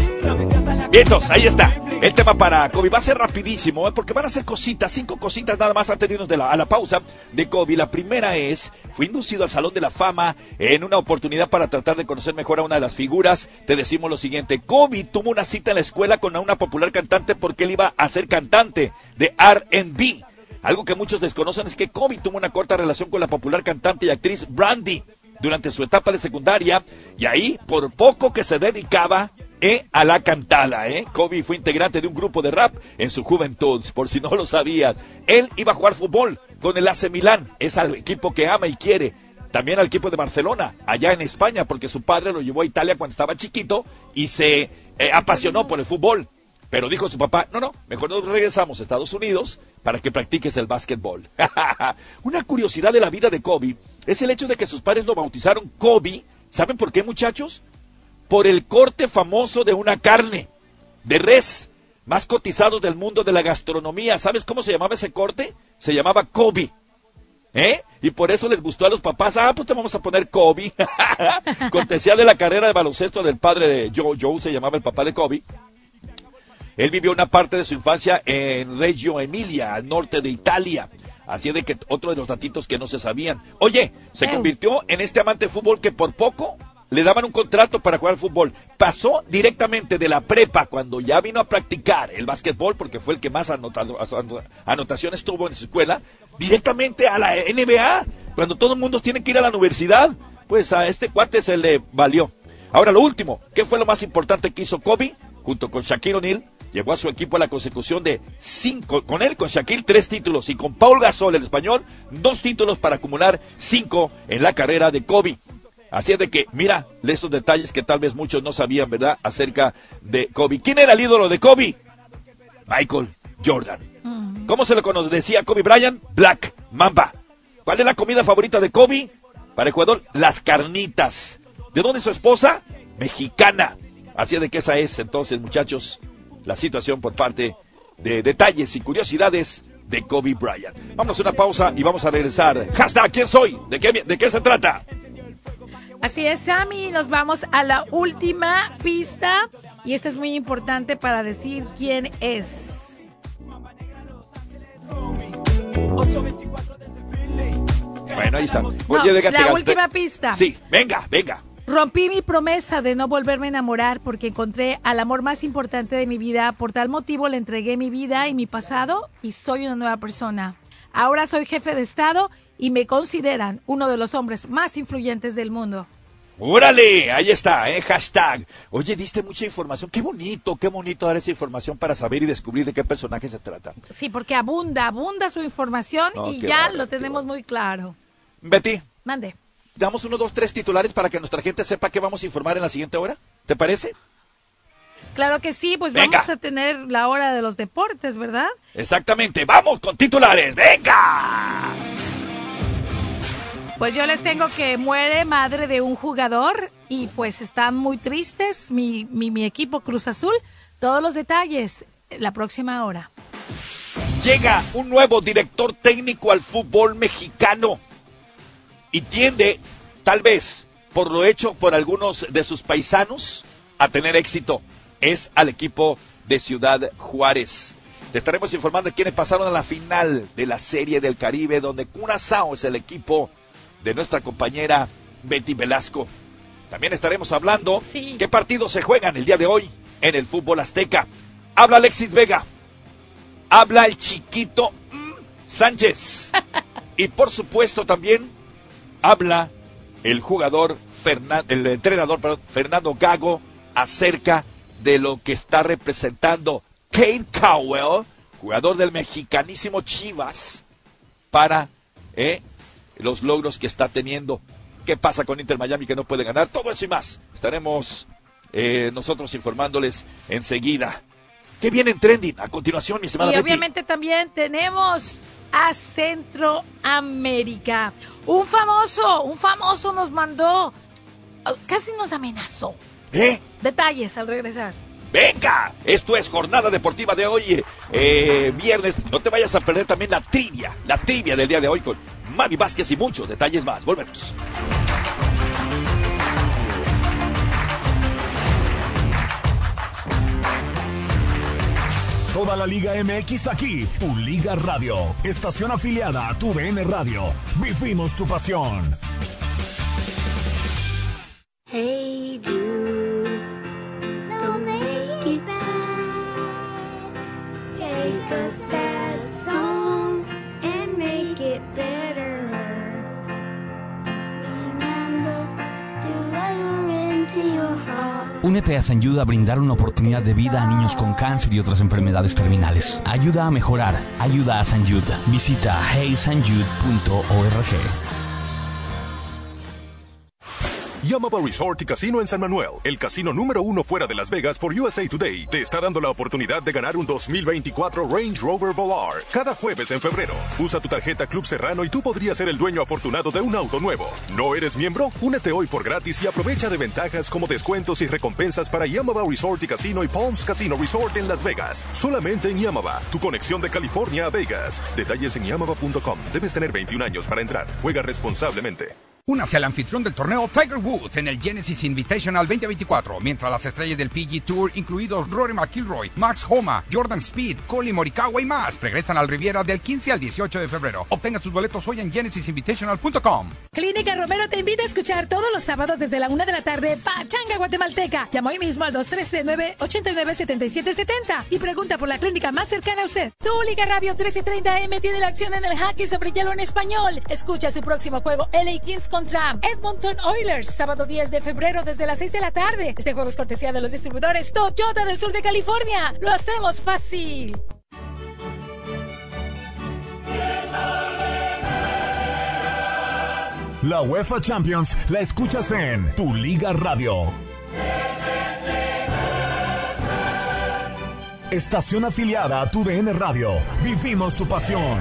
Vientos, ahí está. El tema para Kobe va a ser rapidísimo, ¿eh? porque van a ser cositas, cinco cositas nada más antes de irnos de la- a la pausa de Kobe. La primera es, fue inducido al Salón de la Fama en una oportunidad para tratar de conocer mejor a una de las figuras. Te decimos lo siguiente, Kobe tuvo una cita en la escuela con una popular cantante porque él iba a ser cantante de R&B. Algo que muchos desconocen es que Kobe tuvo una corta relación con la popular cantante y actriz Brandy durante su etapa de secundaria y ahí por poco que se dedicaba eh, a la cantada. Eh. Kobe fue integrante de un grupo de rap en su juventud, por si no lo sabías. Él iba a jugar fútbol con el AC Milán, es al equipo que ama y quiere. También al equipo de Barcelona, allá en España, porque su padre lo llevó a Italia cuando estaba chiquito y se eh, apasionó por el fútbol. Pero dijo su papá, no, no, mejor nos regresamos a Estados Unidos para que practiques el básquetbol. Una curiosidad de la vida de Kobe es el hecho de que sus padres lo bautizaron Kobe ¿Saben por qué, muchachos? Por el corte famoso de una carne de res más cotizado del mundo de la gastronomía. ¿Sabes cómo se llamaba ese corte? Se llamaba Kobe. ¿Eh? Y por eso les gustó a los papás. Ah, pues te vamos a poner Kobe. Cortesía de la carrera de baloncesto del padre de Joe. Joe se llamaba el papá de Kobe. Él vivió una parte de su infancia en Reggio Emilia, al norte de Italia. Así de que otro de los datitos que no se sabían. Oye, se convirtió en este amante de fútbol que por poco le daban un contrato para jugar al fútbol. Pasó directamente de la prepa cuando ya vino a practicar el básquetbol, porque fue el que más anotado, anotaciones tuvo en su escuela, directamente a la NBA, cuando todo el mundo tiene que ir a la universidad. Pues a este cuate se le valió. Ahora lo último, ¿qué fue lo más importante que hizo Kobe? Junto con Shaquille O'Neal, llevó a su equipo a la consecución de cinco, con él, con Shaquille, tres títulos y con Paul Gasol, el español, dos títulos para acumular cinco en la carrera de Kobe. Así es de que, mira, estos detalles que tal vez muchos no sabían, ¿verdad? Acerca de Kobe. ¿Quién era el ídolo de Kobe? Michael Jordan. ¿Cómo se le decía Kobe Bryant? Black Mamba. ¿Cuál es la comida favorita de Kobe? Para el jugador, las carnitas. ¿De dónde es su esposa? Mexicana. Así es de que esa es entonces, muchachos, la situación por parte de detalles y curiosidades de Kobe Bryant. Vamos a una pausa y vamos a regresar. Hashtag, ¿quién soy? ¿De qué, de qué se trata? Así es, Sammy. Nos vamos a la última pista. Y esta es muy importante para decir quién es. Bueno, ahí está. Oye, la última pista. Sí, venga, venga. Rompí mi promesa de no volverme a enamorar porque encontré al amor más importante de mi vida. Por tal motivo le entregué mi vida y mi pasado y soy una nueva persona. Ahora soy jefe de Estado y me consideran uno de los hombres más influyentes del mundo. ¡Órale! Ahí está, ¿eh? Hashtag. Oye, diste mucha información. Qué bonito, qué bonito dar esa información para saber y descubrir de qué personaje se trata. Sí, porque abunda, abunda su información y ya lo tenemos muy claro. Betty. Mande. Damos uno, dos, tres titulares para que nuestra gente sepa qué vamos a informar en la siguiente hora. ¿Te parece? Claro que sí, pues vamos a tener la hora de los deportes, ¿verdad? Exactamente, vamos con titulares, venga. Pues yo les tengo que muere madre de un jugador y pues están muy tristes mi, mi, equipo Cruz Azul. Todos los detalles la próxima hora. Llega un nuevo director técnico al fútbol mexicano y tiende, tal vez, por lo hecho por algunos de sus paisanos, a tener éxito. Es al equipo de Ciudad Juárez. Te estaremos informando de quienes pasaron a la final de la Serie del Caribe, donde Curazao es el equipo de nuestra compañera Betty Velasco. También estaremos hablando qué partidos se juegan el día de hoy en el fútbol azteca. Habla Alexis Vega. Habla el chiquito mm, Sánchez. y por supuesto también habla el jugador, el entrenador Fernando Gago acerca de lo que está representando Kate Cowell, jugador del mexicanísimo Chivas, para eh, los logros que está teniendo. ¿Qué pasa con Inter Miami que no puede ganar? Todo eso y más. Estaremos eh, nosotros informándoles enseguida. ¿Qué viene en trending? A continuación, mi semana. Y obviamente también tenemos a Centroamérica. Un famoso, un famoso nos mandó, casi nos amenazó. ¿Eh? Detalles al regresar. Venga, esto es jornada deportiva de hoy, eh, viernes. No te vayas a perder también la trivia, la trivia del día de hoy con Mami Vázquez y muchos detalles más. Volvemos. Toda la Liga MX aquí, tu Liga Radio, estación afiliada a tu VN Radio. Vivimos tu pasión. Hey Jude, don't make it bad. Take a sad song and make it better. Únete a San a brindar una oportunidad de vida a niños con cáncer y otras enfermedades terminales. Ayuda a mejorar. Ayuda a San Visita heysanyud.org. Yamaba Resort y Casino en San Manuel, el casino número uno fuera de Las Vegas por USA Today, te está dando la oportunidad de ganar un 2024 Range Rover Volar cada jueves en febrero. Usa tu tarjeta Club Serrano y tú podrías ser el dueño afortunado de un auto nuevo. ¿No eres miembro? Únete hoy por gratis y aprovecha de ventajas como descuentos y recompensas para Yamaba Resort y Casino y Palms Casino Resort en Las Vegas. Solamente en Yamaba, tu conexión de California a Vegas. Detalles en yamaba.com. Debes tener 21 años para entrar. Juega responsablemente. Únase al anfitrión del torneo Tiger Woods en el Genesis Invitational 2024, mientras las estrellas del PG Tour, incluidos Rory McIlroy, Max Homa, Jordan Speed, Colin Morikawa y más, regresan al Riviera del 15 al 18 de febrero. Obtenga sus boletos hoy en genesisinvitational.com. Clínica Romero te invita a escuchar todos los sábados desde la una de la tarde Pachanga Guatemalteca. Llama hoy mismo al 239-897770 y pregunta por la clínica más cercana a usted. Tu Liga Radio 1330M tiene la acción en el hockey sobre hielo en español. Escucha su próximo juego LA Kings contra Edmonton Oilers, sábado 10 de febrero desde las 6 de la tarde. Este juego es cortesía de los distribuidores Toyota del sur de California. Lo hacemos fácil. La UEFA Champions la escuchas en Tu Liga Radio. Estación afiliada a Tu DN Radio. Vivimos tu pasión.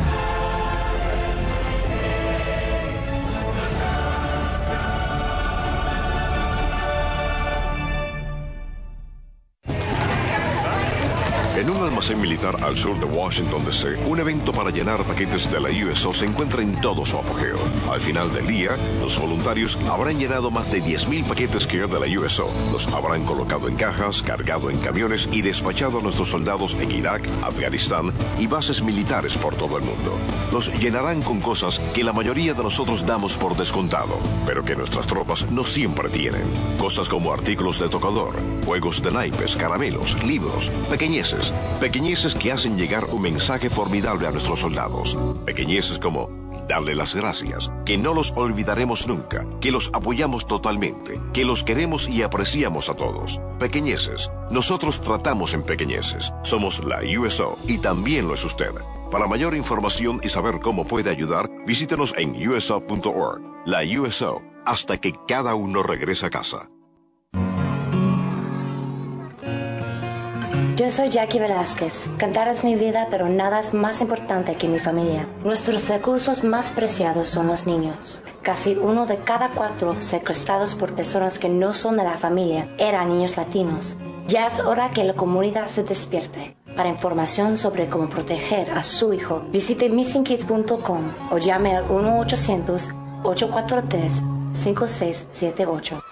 En un almacén militar al sur de Washington, D.C., un evento para llenar paquetes de la USO se encuentra en todo su apogeo. Al final del día, los voluntarios habrán llenado más de 10.000 paquetes que de la USO. Los habrán colocado en cajas, cargado en camiones y despachado a nuestros soldados en Irak, Afganistán y bases militares por todo el mundo. Los llenarán con cosas que la mayoría de nosotros damos por descontado, pero que nuestras tropas no siempre tienen. Cosas como artículos de tocador, juegos de naipes, caramelos, libros, pequeñeces Pequeñeces que hacen llegar un mensaje formidable a nuestros soldados. Pequeñeces como darle las gracias, que no los olvidaremos nunca, que los apoyamos totalmente, que los queremos y apreciamos a todos. Pequeñeces. Nosotros tratamos en pequeñeces. Somos la USO y también lo es usted. Para mayor información y saber cómo puede ayudar, visítenos en uso.org. La USO, hasta que cada uno regrese a casa. Yo soy Jackie Velázquez. Cantar es mi vida, pero nada es más importante que mi familia. Nuestros recursos más preciados son los niños. Casi uno de cada cuatro secuestrados por personas que no son de la familia eran niños latinos. Ya es hora que la comunidad se despierte. Para información sobre cómo proteger a su hijo, visite missingkids.com o llame al 1-800-843-5678.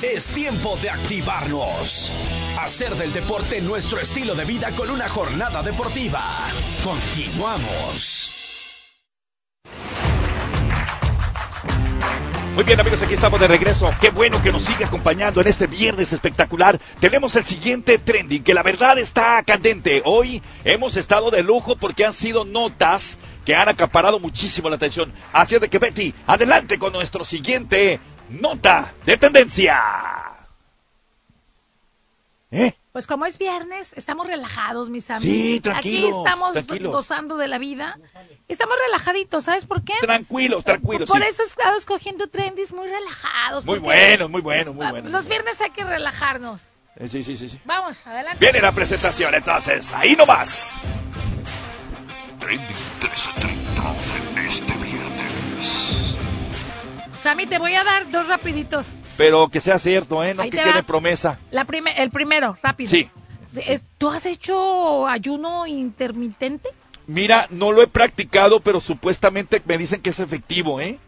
Es tiempo de activarnos. Hacer del deporte nuestro estilo de vida con una jornada deportiva. Continuamos. Muy bien amigos, aquí estamos de regreso. Qué bueno que nos sigue acompañando en este viernes espectacular. Tenemos el siguiente trending, que la verdad está candente. Hoy hemos estado de lujo porque han sido notas que han acaparado muchísimo la atención. Así es de que Betty, adelante con nuestro siguiente nota de tendencia. ¿Eh? Pues como es viernes, estamos relajados, mis amigos. Sí, tranquilos, Aquí estamos tranquilos. gozando de la vida. Estamos relajaditos, ¿sabes por qué? Tranquilos, tranquilos. Por sí. eso he estado escogiendo trendis muy relajados. Muy porque bueno, muy bueno, muy bueno. Los viernes hay que relajarnos. Eh, Sí, sí, sí, sí. Vamos, adelante. Viene la presentación, entonces, ahí nomás. Trending 1330 en este viernes. Sammy, te voy a dar dos rapiditos. Pero que sea cierto, ¿eh? No Ahí que te quede va. promesa. La prime- el primero, rápido. Sí. Eh, ¿Tú has hecho ayuno intermitente? Mira, no lo he practicado, pero supuestamente me dicen que es efectivo, ¿eh?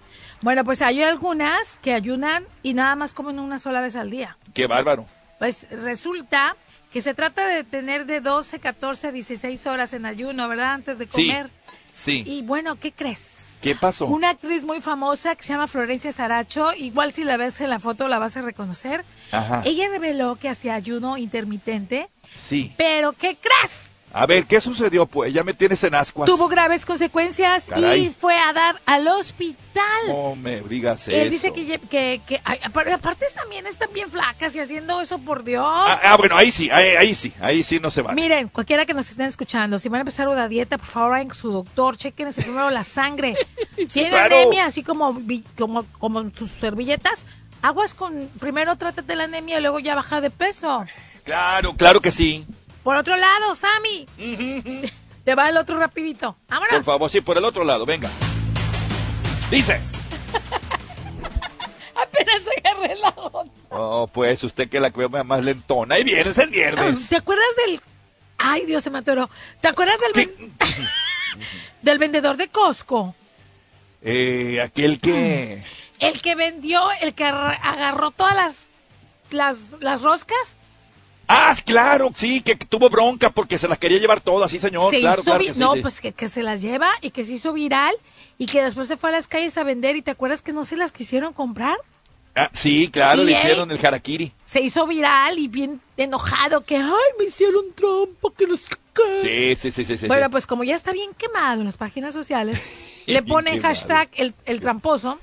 Bueno, pues hay algunas que ayunan y nada más comen una sola vez al día. Qué bárbaro. Pues resulta que se trata de tener de 12, 14, 16 horas en ayuno, ¿verdad? Antes de Sí, comer. sí. Y bueno, ¿qué crees? ¿Qué pasó? Una actriz muy famosa que se llama Florencia Saracho, igual si la ves en la foto la vas a reconocer. Ajá. Ella reveló que hacía ayuno intermitente, Sí. pero ¿qué crees? A ver, ¿qué sucedió? Pues ya me tienes en ascuas. Tuvo graves consecuencias Caray. y fue a dar al hospital. No me digas Él eso. dice que, que, que ay, apar- aparte también están bien flacas y haciendo eso por Dios. Ah, ah, bueno, ahí sí, ahí, ahí sí, ahí sí no se va. Miren, cualquiera que nos estén escuchando, si van a empezar una dieta, por favor vayan con su doctor, chequense primero la sangre. Tiene claro. anemia, así como, como, como sus servilletas. Aguas con, primero trátate la anemia y luego ya baja de peso. Claro, claro que sí. Por otro lado, Sammy, te va el otro rapidito. Por Vámonos. favor, sí, por el otro lado, venga. Dice. Apenas agarré la onda. Oh, pues usted que la veo más lentona. Ahí viene, es el viernes. ¿Te acuerdas del... Ay, Dios, se me atoró. ¿Te acuerdas del, ven- del vendedor de Costco? Eh, aquel que... El que vendió, el que ar- agarró todas las, las, las roscas. Ah, claro, sí, que tuvo bronca porque se las quería llevar todas, sí, señor. se claro, hizo claro vi- que sí, no, sí. pues que, que se las lleva y que se hizo viral y que después se fue a las calles a vender y te acuerdas que no se las quisieron comprar. Ah, sí, claro, ¿Y le hicieron el harakiri. Se hizo viral y bien enojado que, ay, me hicieron trampa, que qué. Sí, sí, sí, sí. sí, bueno, pues como ya está bien quemado en las páginas sociales, le ponen hashtag el, el tramposo.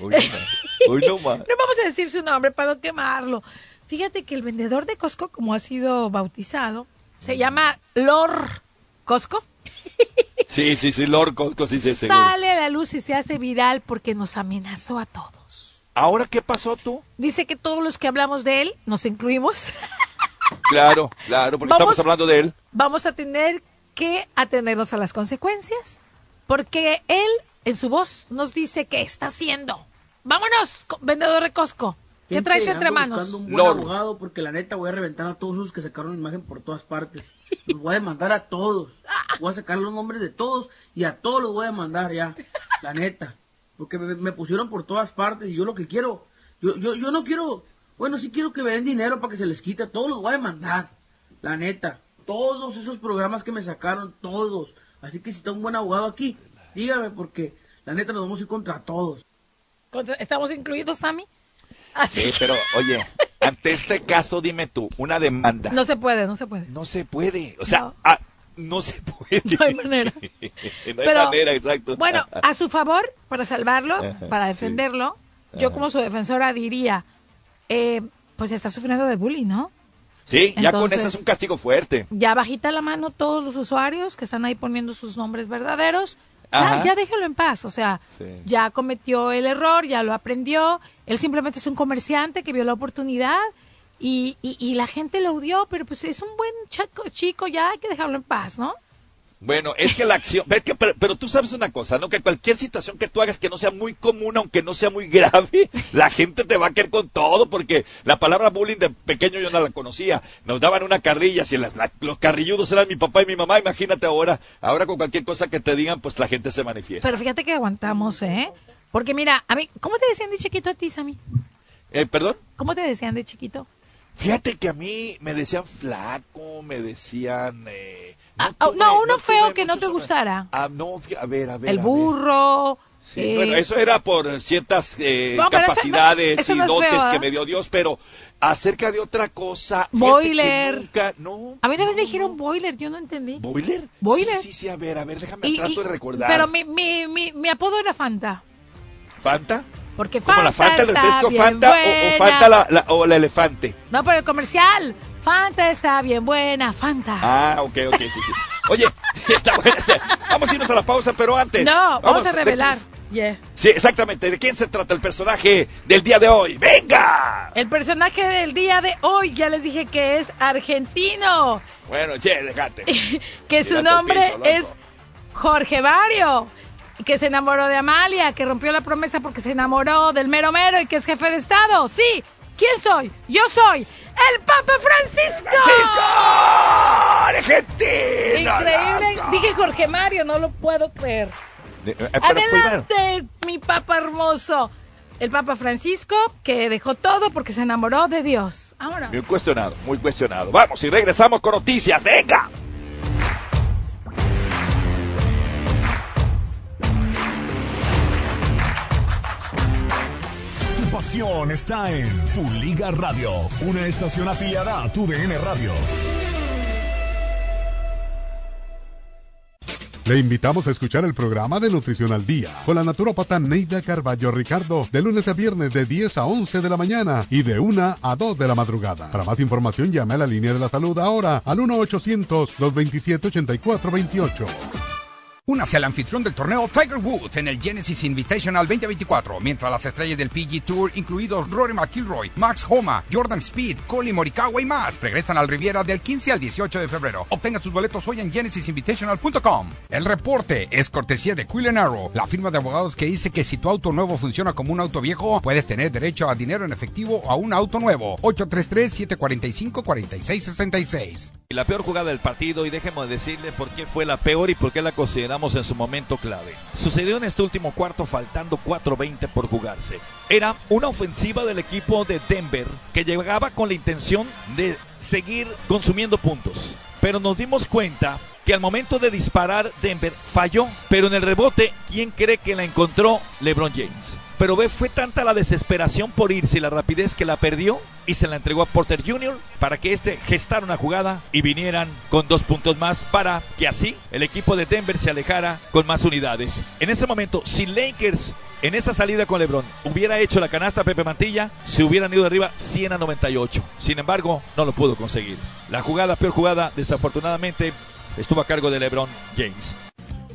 Uy, no, uy, no más. No vamos a decir su nombre para no quemarlo. Fíjate que el vendedor de Costco, como ha sido bautizado, se llama Lord Costco. Sí, sí, sí, Lord Costco, sí, sí, seguro. Sale a la luz y se hace viral porque nos amenazó a todos. ¿Ahora qué pasó tú? Dice que todos los que hablamos de él, nos incluimos, Claro, claro, porque Vamos- estamos hablando de él. vamos a tener que atenernos a las consecuencias. Porque él, en su voz, nos dice qué está haciendo. Vámonos, vendedor de Costco. ¿Qué traes entre manos? buscando un buen Lord. abogado porque la neta voy a reventar a todos esos que sacaron la imagen por todas partes. Los voy a demandar a todos. Voy a sacar los nombres de todos y a todos los voy a mandar ya. La neta. Porque me, me pusieron por todas partes y yo lo que quiero, yo, yo, yo no quiero, bueno, sí quiero que me den dinero para que se les quite. A todos los voy a demandar. La neta. Todos esos programas que me sacaron, todos. Así que si está un buen abogado aquí, dígame porque la neta nos vamos a ir contra todos. ¿Estamos incluidos, Sammy? Así. Sí, pero oye, ante este caso, dime tú, una demanda. No se puede, no se puede. No se puede. O sea, ah, no se puede. No hay manera. no hay Pero, manera, exacto. Bueno, a su favor, para salvarlo, Ajá, para sí. defenderlo, yo como su defensora diría, eh, pues está sufriendo de bullying, ¿no? sí, ya con eso es un castigo fuerte. Ya bajita la mano todos los usuarios que están ahí poniendo sus nombres verdaderos. Ya, ya déjelo en paz, o sea, Sí. ya cometió el error, ya lo aprendió. Él simplemente es un comerciante que vio la oportunidad y, y, y la gente lo odió, pero pues es un buen chaco- chico, ya hay que dejarlo en paz, ¿no? Bueno, es que la acción, es que, pero, pero tú sabes una cosa, ¿no? Que cualquier situación que tú hagas que no sea muy común, aunque no sea muy grave, la gente te va a querer con todo, porque la palabra bullying de pequeño yo no la conocía. Nos daban una carrilla, si las- la- los carrilludos eran mi papá y mi mamá, imagínate ahora, ahora con cualquier cosa que te digan, pues la gente se manifiesta. Pero fíjate que aguantamos, ¿eh? Porque mira, a mí, ¿cómo te decían de chiquito a ti, Sammy? Eh, ¿Perdón? ¿Cómo te decían de chiquito? Fíjate que a mí me decían flaco, me decían... eh, Ah, ah, tuve- no, uno feo que no te gustara. Ah, no, a ver, a ver. El burro. Sí, eh, bueno, eso era por ciertas eh, No, no- capacidades eso y no es dotes feo, que ¿verdad? me dio Dios, pero acerca de otra cosa. Boiler. Nunca, no. A mí una vez me dijeron boiler, yo no entendí. ¿Boiler? Boiler. Sí, sí, sí, a ver, a ver, déjame Y- trato y- de recordar. Pero mi, mi, mi, mi apodo era Fanta. ¿Fanta? Porque ¿Como Fanta la Fanta, el refresco Fanta o, o. Fanta la, la- o la elefante? No, pero el comercial. Fanta está bien buena, Fanta. Ah, ok, ok, sí, sí. Oye, está buena. Vamos a irnos a la pausa, pero antes. no, vamos, a ¿de revelar. Yeah. Sí, exactamente. ¿De quién se trata el personaje del día de hoy? ¡Venga! El personaje del día de hoy, ya les dije que es argentino. Bueno, che, déjate. que su nombre piso, es Jorge Vario, que se enamoró de Amalia, que rompió la promesa porque se enamoró del mero mero y que es jefe de Estado. Sí, ¿quién soy? Yo soy el Papa Francisco. ¡Argentina! Increíble. Dije Jorge Mario, no lo puedo creer. Eh, primero- Adelante, mi Papa hermoso. El Papa Francisco, que dejó todo porque se enamoró de Dios. Vámonos. Muy cuestionado, muy cuestionado. Vamos y regresamos con noticias. ¡Venga! Pasión está en Tu Liga Radio, una estación afiliada a Tu DN Radio. Le invitamos a escuchar el programa de Nutrición al Día con la naturópata Neida Carballo Ricardo de lunes a viernes de 10 a 11 de la mañana y de 1 a 2 de la madrugada. Para más información llame a la línea de la salud ahora al 1-800-227-8428. Únase al anfitrión del torneo Tiger Woods en el Genesis Invitational 2024, mientras las estrellas del PG Tour, incluidos Rory McIlroy, Max Homa, Jordan Speed, Colin Morikawa y más, regresan al Riviera del 15 al 18 de febrero. Obtenga sus boletos hoy en genesisinvitational.com. El reporte es cortesía de Quill Arrow, la firma de abogados que dice que si tu auto nuevo funciona como un auto viejo, puedes tener derecho a dinero en efectivo a un auto nuevo. 833-745-4666. Y la peor jugada del partido, y déjeme decirle por qué fue la peor y por qué la consideramos en su momento clave. Sucedió en este último cuarto faltando 4.20 por jugarse. Era una ofensiva del equipo de Denver que llegaba con la intención de seguir consumiendo puntos. Pero nos dimos cuenta que al momento de disparar Denver falló, pero en el rebote, ¿quién cree que la encontró? LeBron James. Pero ve, fue tanta la desesperación por irse y la rapidez que la perdió y se la entregó a Porter Jr. para que este gestara una jugada y vinieran con dos puntos más para que así el equipo de Denver se alejara con más unidades. En ese momento, si Lakers en esa salida con LeBron hubiera hecho la canasta Pepe Mantilla, se hubieran ido arriba 100 a 98. Sin embargo, no lo pudo conseguir. La jugada, peor jugada, desafortunadamente, estuvo a cargo de LeBron James.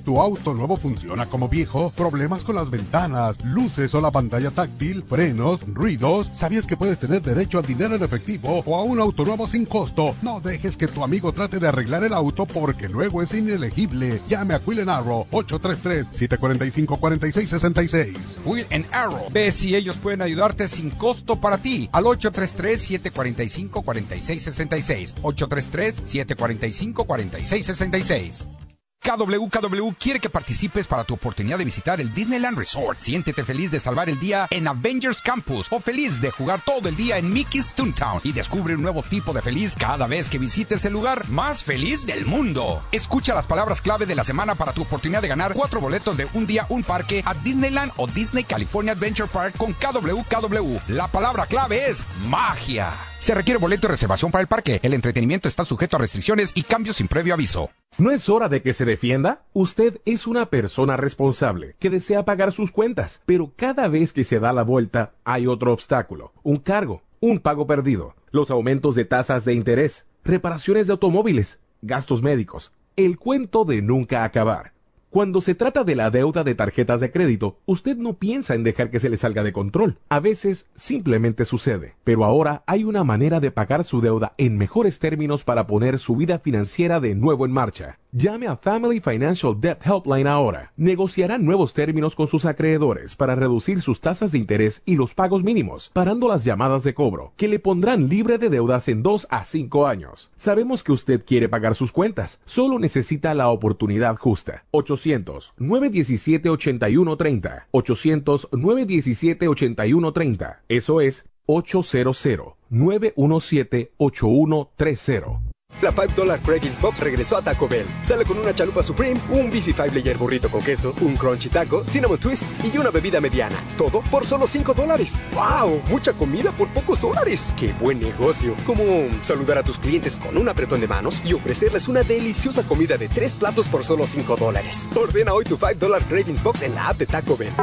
¿Tu auto nuevo funciona como viejo? ¿Problemas con las ventanas, luces o la pantalla táctil? ¿Frenos? ¿Ruidos? ¿Sabías que puedes tener derecho a dinero en efectivo o a un auto nuevo sin costo? No dejes que tu amigo trate de arreglar el auto porque luego es inelegible. Llame a Quill Arrow 833-745-4666. Will and Arrow. Ve si ellos pueden ayudarte sin costo para ti. Al 833-745-4666. 833-745-4666. KWKW quiere que participes para tu oportunidad de visitar el Disneyland Resort. Siéntete feliz de salvar el día en Avengers Campus o feliz de jugar todo el día en Mickey's Toontown y descubre un nuevo tipo de feliz cada vez que visites el lugar más feliz del mundo. Escucha las palabras clave de la semana para tu oportunidad de ganar cuatro boletos de un día, un parque a Disneyland o Disney California Adventure Park con KWKW. La palabra clave es magia. Se requiere boleto y reservación para el parque. El entretenimiento está sujeto a restricciones y cambios sin previo aviso. ¿No es hora de que se defienda? Usted es una persona responsable que desea pagar sus cuentas, pero cada vez que se da la vuelta hay otro obstáculo, un cargo, un pago perdido, los aumentos de tasas de interés, reparaciones de automóviles, gastos médicos, el cuento de nunca acabar. Cuando se trata de la deuda de tarjetas de crédito, usted no piensa en dejar que se le salga de control. A veces simplemente sucede. Pero ahora hay una manera de pagar su deuda en mejores términos para poner su vida financiera de nuevo en marcha. Llame a Family Financial Debt Helpline ahora. Negociarán nuevos términos con sus acreedores para reducir sus tasas de interés y los pagos mínimos, parando las llamadas de cobro, que le pondrán libre de deudas en 2 a 5 años. Sabemos que usted quiere pagar sus cuentas, solo necesita la oportunidad justa. 800-917-8130. 800-917-8130. Eso es 800-917-8130. La 5 Dollar Crackings Box regresó a Taco Bell. Sale con una chalupa Supreme, un Beefy 5 Layer burrito con queso, un Crunchy Taco, Cinnamon Twists y una bebida mediana. Todo por solo 5 dólares. ¡Wow! Mucha comida por pocos dólares. ¡Qué buen negocio! Como saludar a tus clientes con un apretón de manos y ofrecerles una deliciosa comida de 3 platos por solo 5 dólares. Ordena hoy tu 5 Dollar Cravings Box en la app de Taco Bell.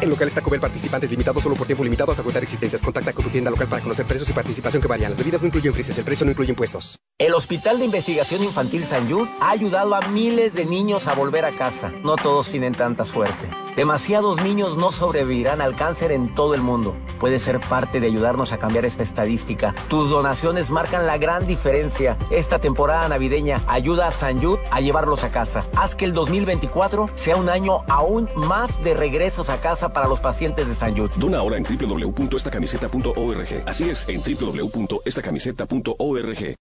En locales Taco Bell participantes limitados solo por tiempo limitado hasta agotar existencias. Contacta con tu tienda local para conocer precios y participación que varían. Las bebidas no incluyen frises. El precio no incluye impuestos. El Hospital de Investigación Infantil San Jude ha ayudado a miles de niños a volver a casa. No todos tienen tanta suerte. Demasiados niños no sobrevivirán al cáncer en todo el mundo. Puedes ser parte de ayudarnos a cambiar esta estadística. Tus donaciones marcan la gran diferencia. Esta temporada navideña ayuda a San Jude a llevarlos a casa. Haz que el 2024 sea un año aún más de regresos a casa para los pacientes de San Jude. Dona ahora en www.estacamiseta.org. Así es, en www.estacamiseta.org.